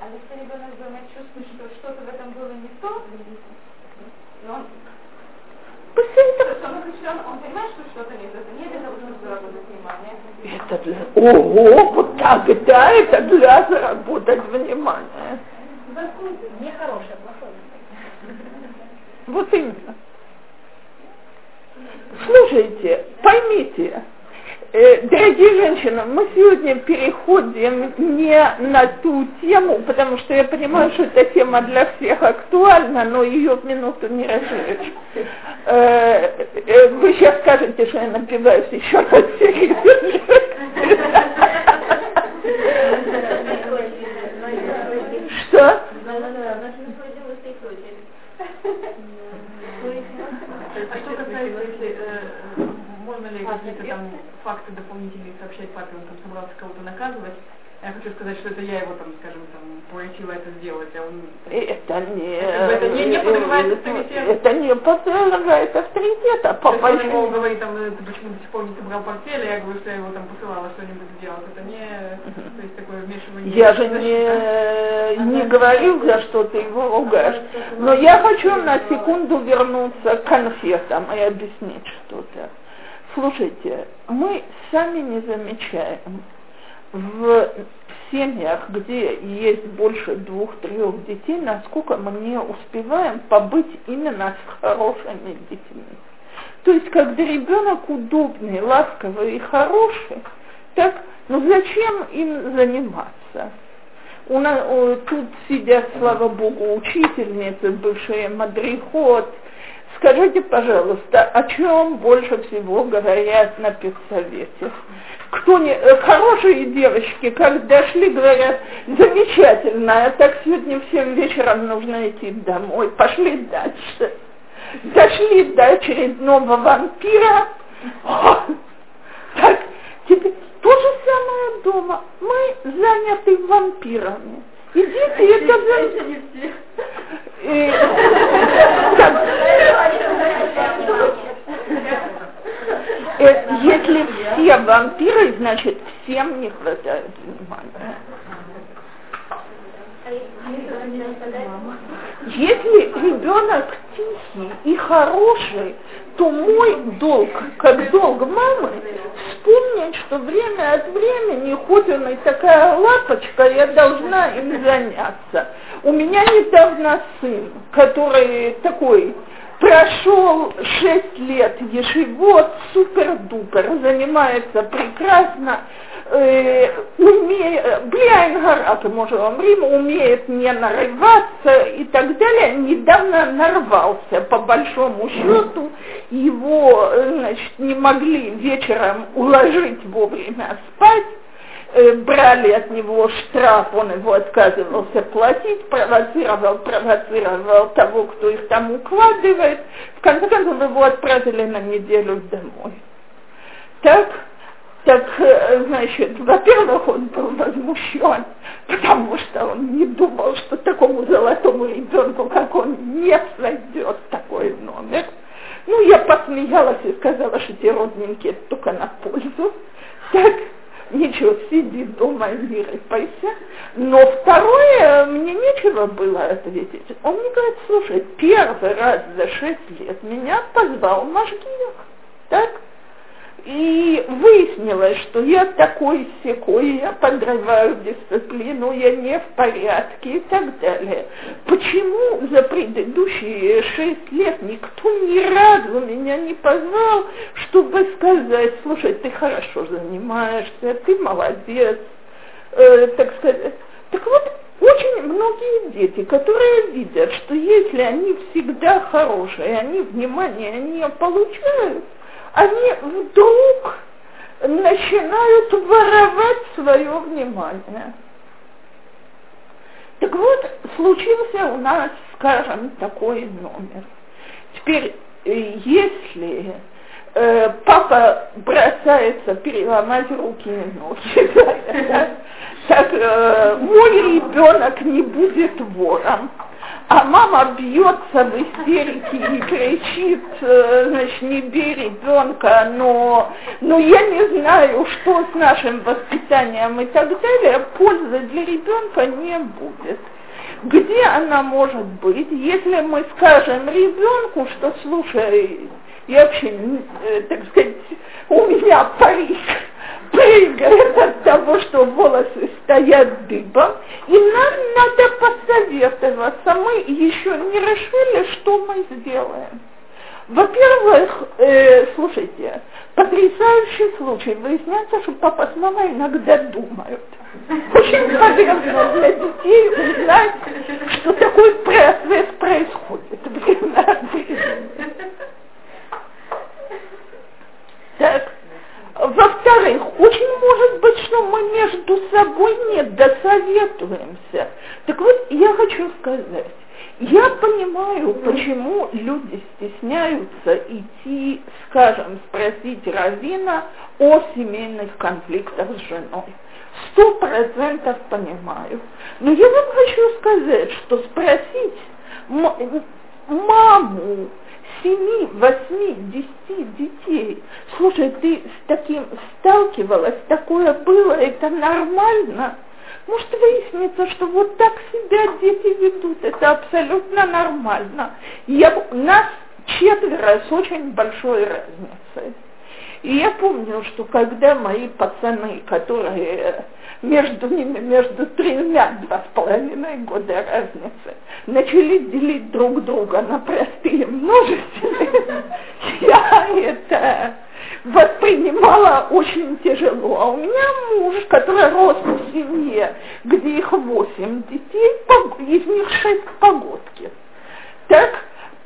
А если ребенок дома чувствует, что что-то в этом было не то, он он понимает, что что-то нет, это для того, чтобы заработать внимание. Это для... Ого, вот тогда это для заработать внимание. Нехорошее, плохое. Вот именно. Слушайте, поймите, дорогие женщины, мы сегодня переходим не на ту тему, потому что я понимаю, что эта тема для всех актуальна, но ее в минуту не разжечь. Э, э, вы сейчас скажете, что я напиваюсь еще раз Что? А что касается, если можно ли какие-то там факты дополнительные сообщать папе, он там собрался кого-то наказывать. Я хочу сказать, что это я его там, скажем, там, поручила это сделать, а он... Это не... Это не, не подразумевает авторитет. Это не подразумевает авторитета. Папа он ему говорит, там, ты почему до сих пор не собрал портфель, я говорю, что я его там посылала что-нибудь сделать. Это не... То есть такое вмешивание... Я же не, не говорю, за что ты его ругаешь. Но я хочу на секунду вернуться к конфетам и объяснить что-то. Слушайте, мы сами не замечаем в семьях, где есть больше двух-трех детей, насколько мы не успеваем побыть именно с хорошими детьми. То есть, когда ребенок удобный, ласковый и хороший, так, ну зачем им заниматься? У нас, тут сидят, слава богу, учительницы, бывшие мадрихот, Скажите, пожалуйста, о чем больше всего говорят на педсовете? Кто не, э, хорошие девочки, как дошли, говорят, замечательно, а так сегодня всем вечером нужно идти домой, пошли дальше. Дошли до очередного вампира, О, так, теперь то же самое дома. Мы заняты вампирами. Идите, это за... Если все вампиры, значит всем не хватает внимания. Если ребенок тихий и хороший, то мой долг, как долг мамы, вспомнить, что время от времени, хоть он и такая лапочка, я должна им заняться. У меня недавно сын, который такой прошел шесть лет ешивот, супер-дупер, занимается прекрасно, э, умеет, бляйнгара, мы уже говорим, умеет не нарываться и так далее, недавно нарвался, по большому счету, его, значит, не могли вечером уложить вовремя спать, Э, брали от него штраф, он его отказывался платить, провоцировал, провоцировал того, кто их там укладывает. В конце концов его отправили на неделю домой. Так, так, э, значит, во-первых, он был возмущен, потому что он не думал, что такому золотому ребенку, как он, не сойдет такой номер. Ну, я посмеялась и сказала, что те родненькие только на пользу. Так, ничего, сиди дома и не рыпайся. Но второе, мне нечего было ответить. Он мне говорит, слушай, первый раз за шесть лет меня позвал Машгиях. Так? И выяснилось, что я такой секой, я подрываю дисциплину, я не в порядке и так далее. Почему за предыдущие шесть лет никто ни разу меня не позвал, чтобы сказать, слушай, ты хорошо занимаешься, ты молодец, э, так сказать. Так вот, очень многие дети, которые видят, что если они всегда хорошие, они внимание не получают, они вдруг начинают воровать свое внимание. Так вот, случился у нас, скажем, такой номер. Теперь, э, если э, папа бросается переломать руки и ноги, так э, мой ребенок не будет вором, а мама бьется в истерике и кричит, э, значит, не бей ребенка, но, но я не знаю, что с нашим воспитанием и так далее, пользы для ребенка не будет. Где она может быть, если мы скажем ребенку, что слушай, я вообще, э, так сказать, у меня парик прыгает от того, что волосы стоят дыбом, и нам надо посоветоваться. Мы еще не решили, что мы сделаем. Во-первых, э, слушайте, потрясающий случай. Выясняется, что папа с мамой иногда думают. Очень полезно для детей узнать, что такой процесс происходит. Так, во-вторых, очень может быть, что мы между собой не досоветуемся. Так вот, я хочу сказать, я понимаю, почему люди стесняются идти, скажем, спросить Равина о семейных конфликтах с женой. Сто процентов понимаю. Но я вам хочу сказать, что спросить маму, семи, восьми, десяти детей. Слушай, ты с таким сталкивалась, такое было, это нормально? Может выяснится, что вот так себя дети ведут, это абсолютно нормально. Я, нас четверо с очень большой разницей. И я помню, что когда мои пацаны, которые между ними, между тремя, два с половиной года разницы, начали делить друг друга на простые множественные, я это воспринимала очень тяжело. А у меня муж, который рос в семье, где их восемь детей, из них шесть погодки. Так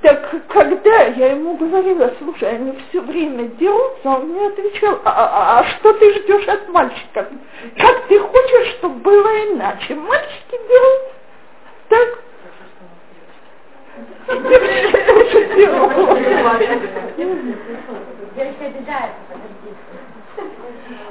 так когда я ему говорила, слушай, они все время дерутся, он мне отвечал, а, а, а что ты ждешь от мальчиков? Как ты хочешь, чтобы было иначе? Мальчики дерутся. Так? Девочка обижается, подожди.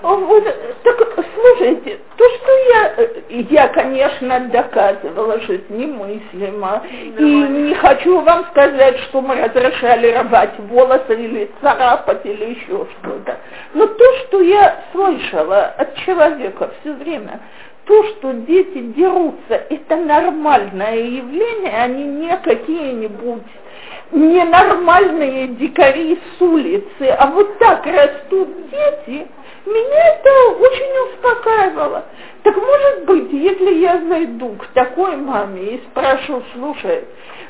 Вот, так, слушайте, то, что я, я, конечно, доказывала, что это немыслимо, и не хочу вам сказать, что мы разрешали рвать волосы или царапать или еще что-то, но то, что я слышала от человека все время, то, что дети дерутся, это нормальное явление, они не какие-нибудь ненормальные дикари с улицы, а вот так растут дети, меня это очень успокаивало. Так может быть, если я зайду к такой маме и спрошу, слушай,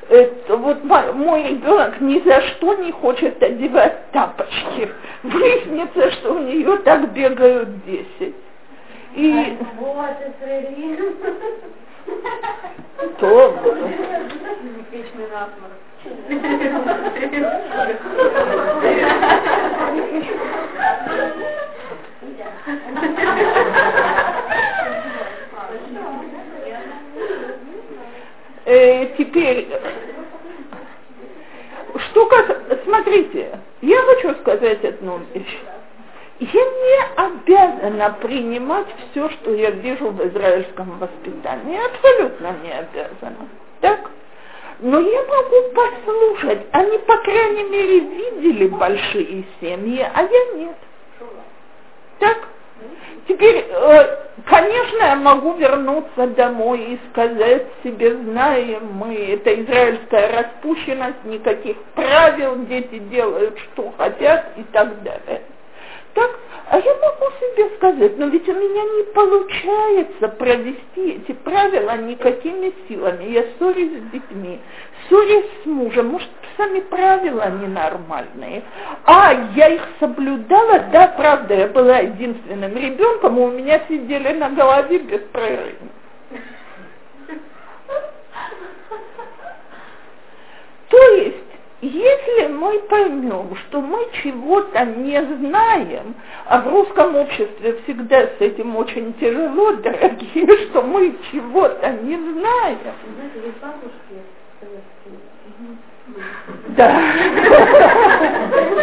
это, вот мой ребенок ни за что не хочет одевать тапочки, выяснится, что у нее так бегают десять. И... То. Э, теперь, что как, смотрите, я хочу сказать одну вещь. Я не обязана принимать все, что я вижу в израильском воспитании. Абсолютно не обязана. Так? Но я могу послушать. Они, по крайней мере, видели большие семьи, а я нет. Так? Теперь, э, конечно, я могу вернуться домой и сказать себе, знаем мы, это израильская распущенность, никаких правил, дети делают, что хотят и так далее. Так, а я могу себе сказать, но ведь у меня не получается провести эти правила никакими силами. Я ссорюсь с детьми, ссорюсь с мужем, может, сами правила ненормальные. А, я их соблюдала, да, правда, я была единственным ребенком, у меня сидели на голове беспрерывно. То есть, если мы поймем, что мы чего-то не знаем, а в русском обществе всегда с этим очень тяжело, дорогие, что мы чего-то не знаем. Да.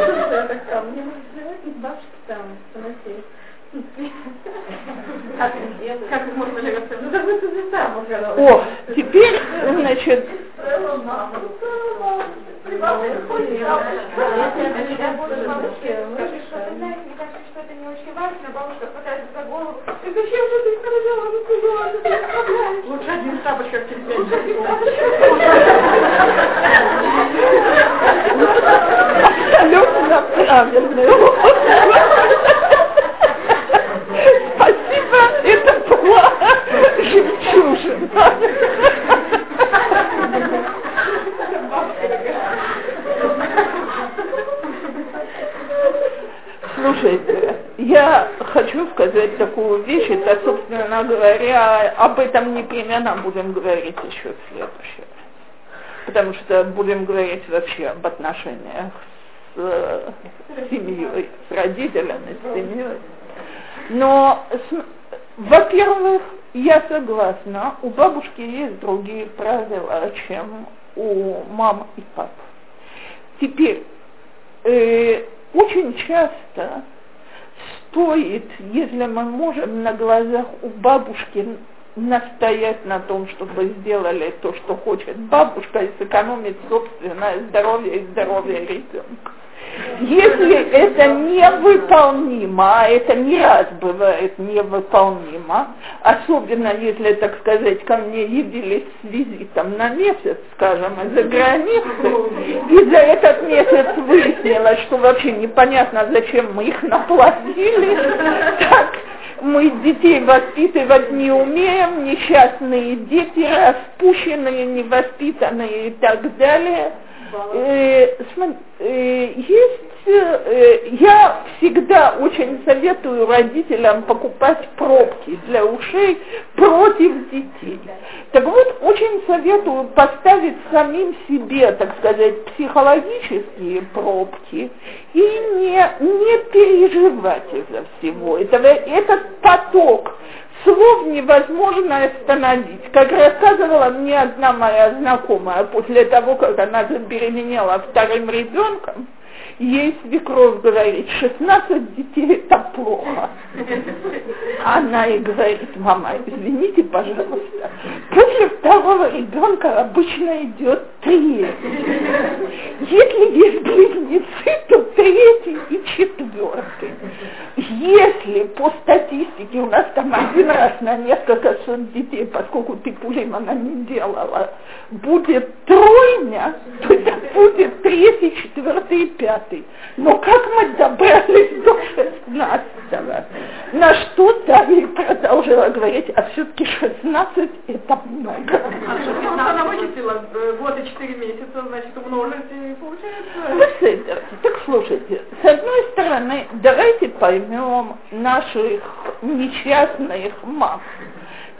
Можно О, теперь, значит, Лучше один тапочка в терпении. Абсолютно правильно. Спасибо, это была жемчужина. Слушайте, я хочу сказать такую вещь, это, собственно говоря, об этом непременно будем говорить еще в следующий раз. Потому что будем говорить вообще об отношениях с, с семьей, с родителями, с семьей. Но, во-первых, я согласна, у бабушки есть другие правила, чем у мам и пап. Теперь, э, очень часто стоит, если мы можем на глазах у бабушки настоять на том, чтобы сделали то, что хочет бабушка, и сэкономить собственное здоровье и здоровье ребенка. Если это невыполнимо, а это не раз бывает невыполнимо, особенно если, так сказать, ко мне явились с визитом на месяц, скажем, из-за границы, и за этот месяц выяснилось, что вообще непонятно, зачем мы их наплатили, так мы детей воспитывать не умеем, несчастные дети, распущенные, невоспитанные и так далее – Э, э, есть, э, я всегда очень советую родителям покупать пробки для ушей против детей. Так вот, очень советую поставить самим себе, так сказать, психологические пробки и не, не переживать из-за всего этого. Этот поток слов невозможно остановить. Как рассказывала мне одна моя знакомая после того, как она забеременела вторым ребенком, ей свекровь говорит, 16 детей это плохо. Она ей говорит, мама, извините, пожалуйста, после второго ребенка обычно идет третий. Если есть близнецы, то третий и четвертый. Если по статистике у нас там один раз на несколько сот детей, поскольку ты пулем она не делала, будет тройня, то это будет третий, четвертый и пятый. Но как мы добрались до шестнадцатого? На что Дарья продолжила говорить, а все-таки шестнадцать это много. А она вычислила год и четыре месяца, значит, умножить и получается... Так слушайте, с одной стороны, давайте поймем наших несчастных мам.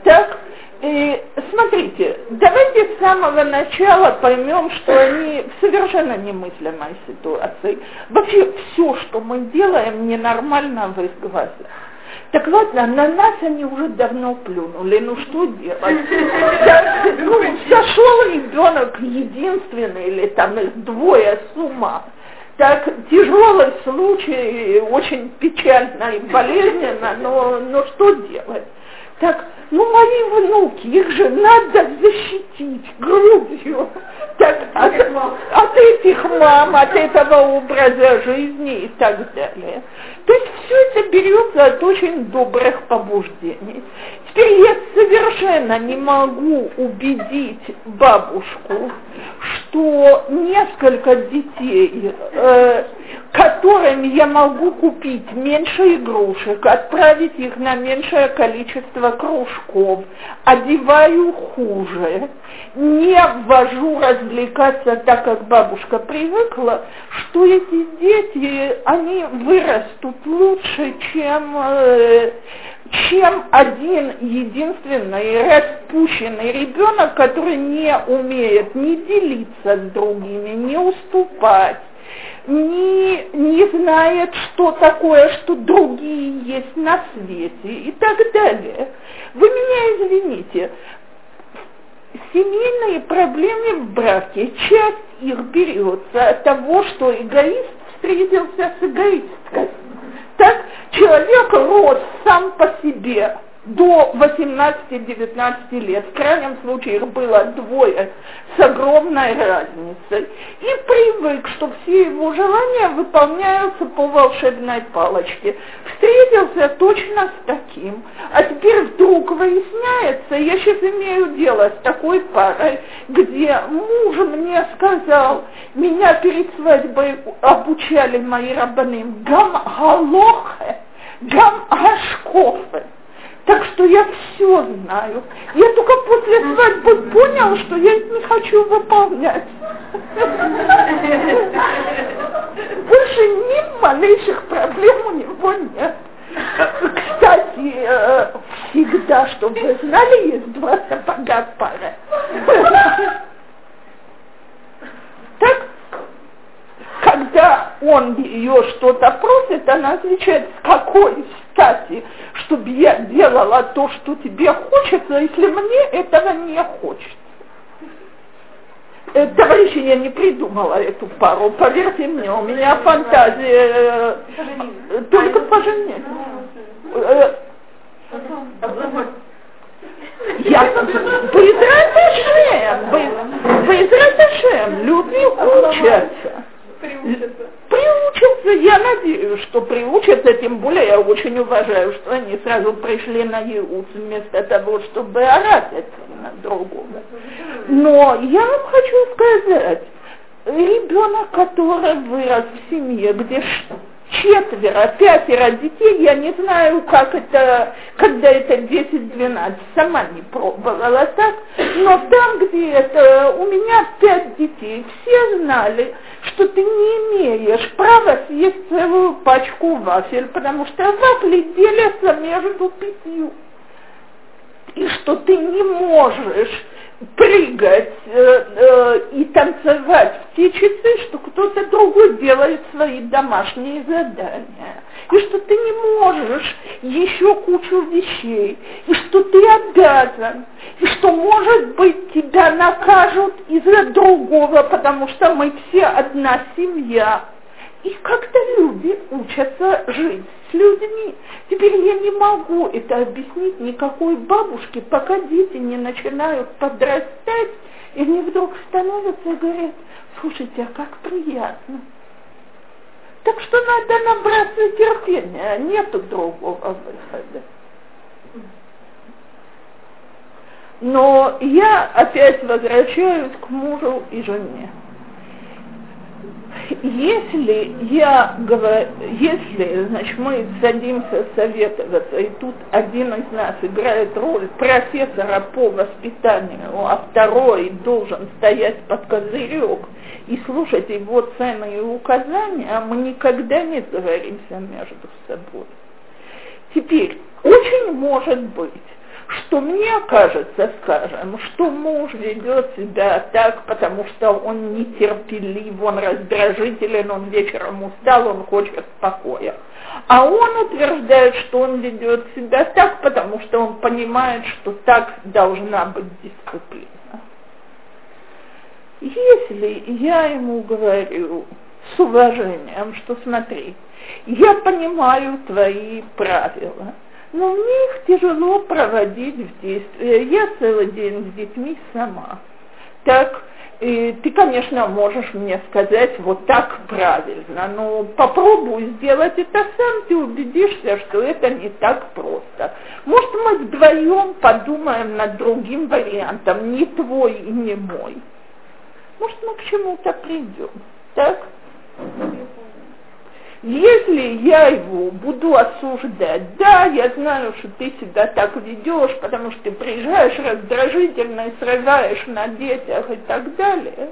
Так, и смотрите, давайте с самого начала поймем, что они в совершенно немыслимой ситуации. Вообще все, что мы делаем, ненормально в их глазах. Так вот, на нас они уже давно плюнули, ну что делать? Ну, сошел ребенок единственный или там их двое с ума. Так тяжелый случай, очень печально и болезненно, но, но что делать? Так, ну мои внуки, их же надо защитить грудью. Так, от, от этих мам, от этого образа жизни и так далее. То есть все это берется от очень добрых побуждений. Теперь я совершенно не могу убедить бабушку, что несколько детей, э, которым я могу купить меньше игрушек, отправить их на меньшее количество кружков, одеваю хуже, не ввожу развлекаться так, как бабушка привыкла, что эти дети, они вырастут лучше, чем, э, чем один единственный распущенный ребенок, который не умеет ни делиться с другими, не уступать, не, не знает, что такое, что другие есть на свете и так далее. Вы меня извините, семейные проблемы в браке, часть их берется от того, что эгоист встретился с эгоисткой. Так человек рос сам по себе, до 18-19 лет. В крайнем случае их было двое с огромной разницей. И привык, что все его желания выполняются по волшебной палочке. Встретился точно с таким. А теперь вдруг выясняется, я сейчас имею дело с такой парой, где муж мне сказал, меня перед свадьбой обучали мои рабаны гам галохе, гам ашкофе. Так что я все знаю. Я только после свадьбы понял, что я не хочу выполнять. Больше ни малейших проблем у него нет. Кстати, э, всегда, чтобы вы знали, есть два сапога пара. Так, когда он ее что-то просит, она отвечает, с какой стати, чтобы я делала то, что тебе хочется, если мне этого не хочется. Э, товарищи, я не придумала эту пару, поверьте мне, у меня фантазия э, только поженить. Э, я Безраташем, Безраташем, люди учатся приучатся. Приучатся, я надеюсь, что приучатся, тем более я очень уважаю, что они сразу пришли на Иуц вместо того, чтобы орать один на другого. Но я вам хочу сказать, ребенок, который вырос в семье, где четверо, пятеро детей, я не знаю, как это, когда это 10-12, сама не пробовала так, но там, где это, у меня пять детей, все знали, что ты не имеешь права съесть целую пачку вафель, потому что вафли делятся между пятью. И что ты не можешь прыгать э, э, и танцевать в те часы, что кто-то другой делает свои домашние задания. И что ты не можешь еще кучу вещей. И что ты обязан. И что, может быть, тебя накажут из-за другого, потому что мы все одна семья. И как-то люди учатся жить с людьми. Теперь я не могу это объяснить никакой бабушке, пока дети не начинают подрастать, и они вдруг становятся и говорят, слушайте, а как приятно. Так что надо набраться терпения, нету другого выхода. Но я опять возвращаюсь к мужу и жене если я говорю, если, значит, мы садимся советоваться, и тут один из нас играет роль профессора по воспитанию, а второй должен стоять под козырек и слушать его цены и указания, мы никогда не договоримся между собой. Теперь, очень может быть, что мне кажется, скажем, что муж ведет себя так, потому что он нетерпелив, он раздражителен, он вечером устал, он хочет покоя. А он утверждает, что он ведет себя так, потому что он понимает, что так должна быть дисциплина. Если я ему говорю с уважением, что смотри, я понимаю твои правила – но мне их тяжело проводить в действие. Я целый день с детьми сама. Так, и ты, конечно, можешь мне сказать вот так правильно, но попробуй сделать это сам, ты убедишься, что это не так просто. Может, мы вдвоем подумаем над другим вариантом, не твой и не мой. Может, мы к чему-то придем, так? Если я его буду осуждать, да, я знаю, что ты себя так ведешь, потому что ты приезжаешь раздражительно и срываешь на детях и так далее,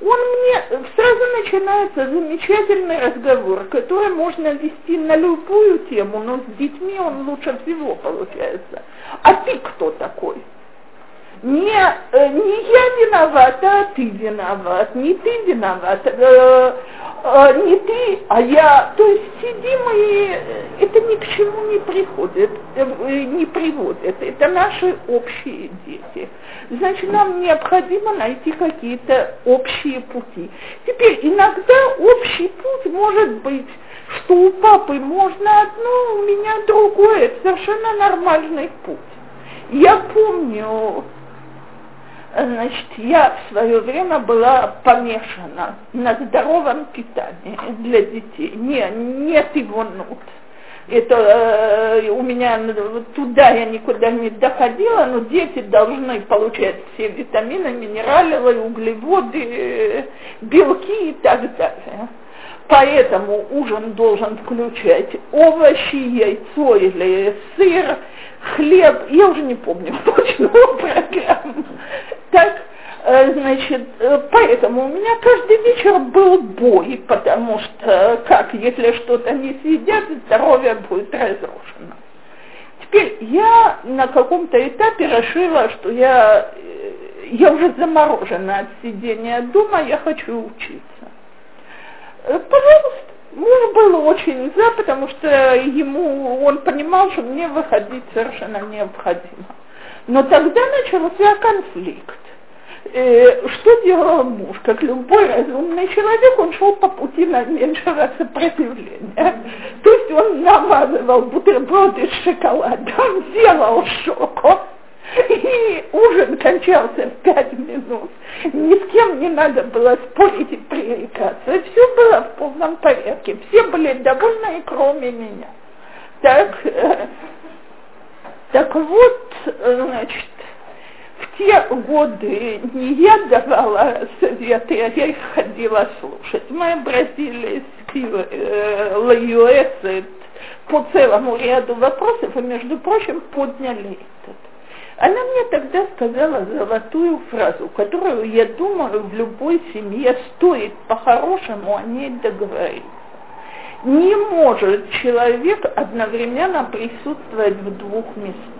он мне сразу начинается замечательный разговор, который можно вести на любую тему, но с детьми он лучше всего получается. А ты кто такой? не, э, не я виновата, а ты виноват, не ты виноват, э, э, не ты, а я. То есть сидим и это ни к чему не приходит, э, не приводит. Это наши общие дети. Значит, нам необходимо найти какие-то общие пути. Теперь иногда общий путь может быть что у папы можно одно, у меня другое. Это совершенно нормальный путь. Я помню, Значит, я в свое время была помешана на здоровом питании для детей. Не, нет его нут. Это э, у меня туда я никуда не доходила, но дети должны получать все витамины, минералы, углеводы, белки и так далее. Поэтому ужин должен включать овощи, яйцо или сыр, хлеб, я уже не помню точно программу. Так, э, значит, э, поэтому у меня каждый вечер был бой, потому что, как, если что-то не съедят, здоровье будет разрушено. Теперь я на каком-то этапе решила, что я, э, я уже заморожена от сидения дома, я хочу учиться. Пожалуйста, Муж был очень за, потому что ему, он понимал, что мне выходить совершенно необходимо. Но тогда начался конфликт. Э, что делал муж? Как любой разумный человек, он шел по пути наименьшего сопротивления. То есть он намазывал бутерброды с шоколадом, делал шоко, и ужин кончался в пять минут. Ни с кем не надо было спорить и пререкаться. Все было в полном порядке. Все были довольны, кроме меня. Так, э, так вот, значит, в те годы не я давала советы, а я их ходила слушать. Мы обратились к э, Лаюэсет по целому ряду вопросов, и, между прочим, подняли этот. Она мне тогда сказала золотую фразу, которую, я думаю, в любой семье стоит по-хорошему о ней договориться. Не может человек одновременно присутствовать в двух местах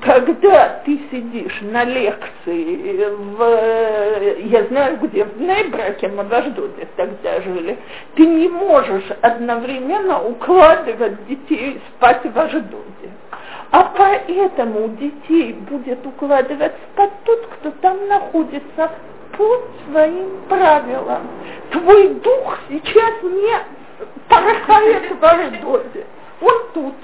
когда ты сидишь на лекции в, я знаю где, в Нейбраке, мы в Аждоде тогда жили, ты не можешь одновременно укладывать детей спать в Аждоде. А поэтому детей будет укладывать спать тот, кто там находится по своим правилам. Твой дух сейчас не порхает в Аждоде. Он тут.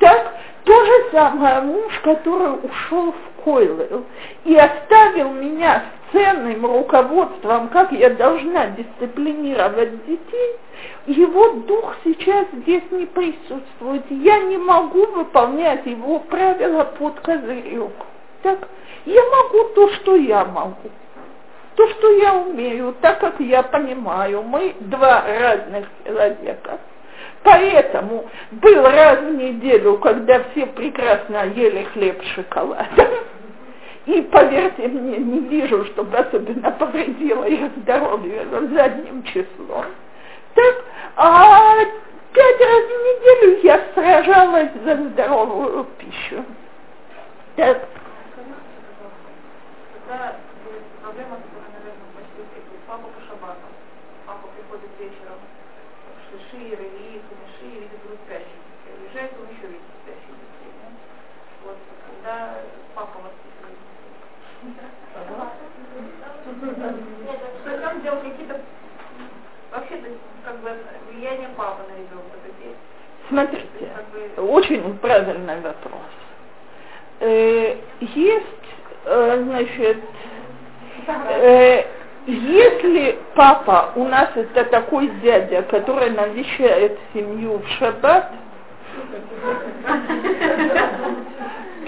Так, то же самое муж, который ушел в Койлел и оставил меня с ценным руководством, как я должна дисциплинировать детей, его дух сейчас здесь не присутствует. Я не могу выполнять его правила под козырек. Так, я могу то, что я могу. То, что я умею, так как я понимаю. Мы два разных человека. Поэтому был раз в неделю, когда все прекрасно ели хлеб с шоколадом. И, поверьте мне, не вижу, чтобы особенно повредило их здоровье задним числом. Так, а пять раз в неделю я сражалась за здоровую пищу. Так. Когда проблема, которая, наверное, почти у всех, папа по шабатам. Папа приходит вечером в Шиши, Релии, Кумиши, и видит двух спящих детей. Уезжает, он еще видит спящих детей. Да? Вот, когда папа воспитывает Что там делать какие-то вообще-то как бы влияние папы на ребенка здесь? Смотрите, очень правильный вопрос. Э, есть, э, значит, э, если папа у нас это такой дядя, который навещает семью в шаббат,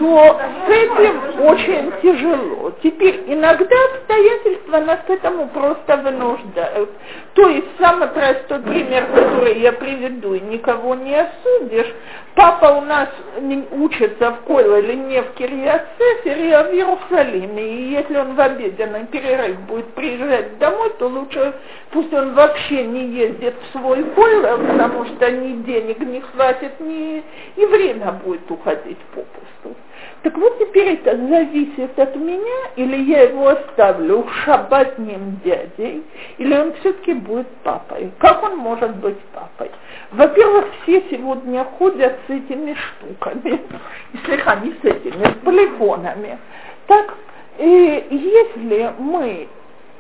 то с этим очень тяжело. Теперь иногда обстоятельства нас к этому просто вынуждают. То есть самый простой пример, который я приведу, и никого не осудишь. Папа у нас учится в Койле не в Кирьяцефере, а в Иерусалиме. И если он в обеденный перерыв будет приезжать домой, то лучше пусть он вообще не ездит в свой Койле, потому что ни денег не хватит, ни и время будет уходить попусту. Так вот теперь это зависит от меня, или я его оставлю шабатним дядей, или он все-таки будет папой. Как он может быть папой? Во-первых, все сегодня ходят с этими штуками, слегка не с этими, с полифонами. Так, и если мы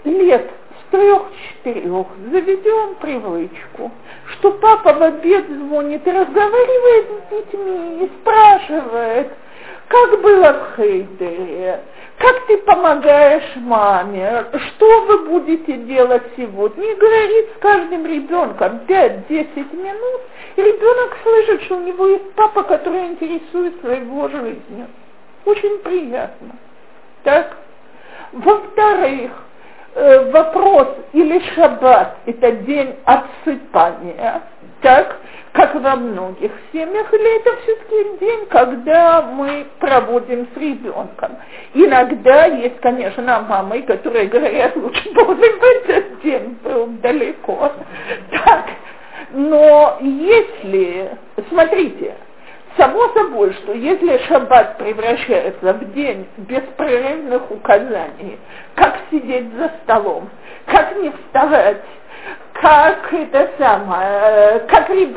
лет с трех-четырех заведем привычку, что папа в обед звонит и разговаривает с детьми и спрашивает, как было в Хейдере, как ты помогаешь маме, что вы будете делать сегодня, и говорит с каждым ребенком 5-10 минут, и ребенок слышит, что у него есть папа, который интересуется его жизнью. Очень приятно. Так? Во-вторых, э, вопрос или шаббат – это день отсыпания, так, как во многих семьях, или это все-таки день, когда мы проводим с ребенком. Иногда есть, конечно, мамы, которые говорят, лучше бы он в этот день был далеко. Так, но если, смотрите, Само собой, что если шаббат превращается в день беспрерывных указаний, как сидеть за столом, как не вставать, как это самое, как ребенок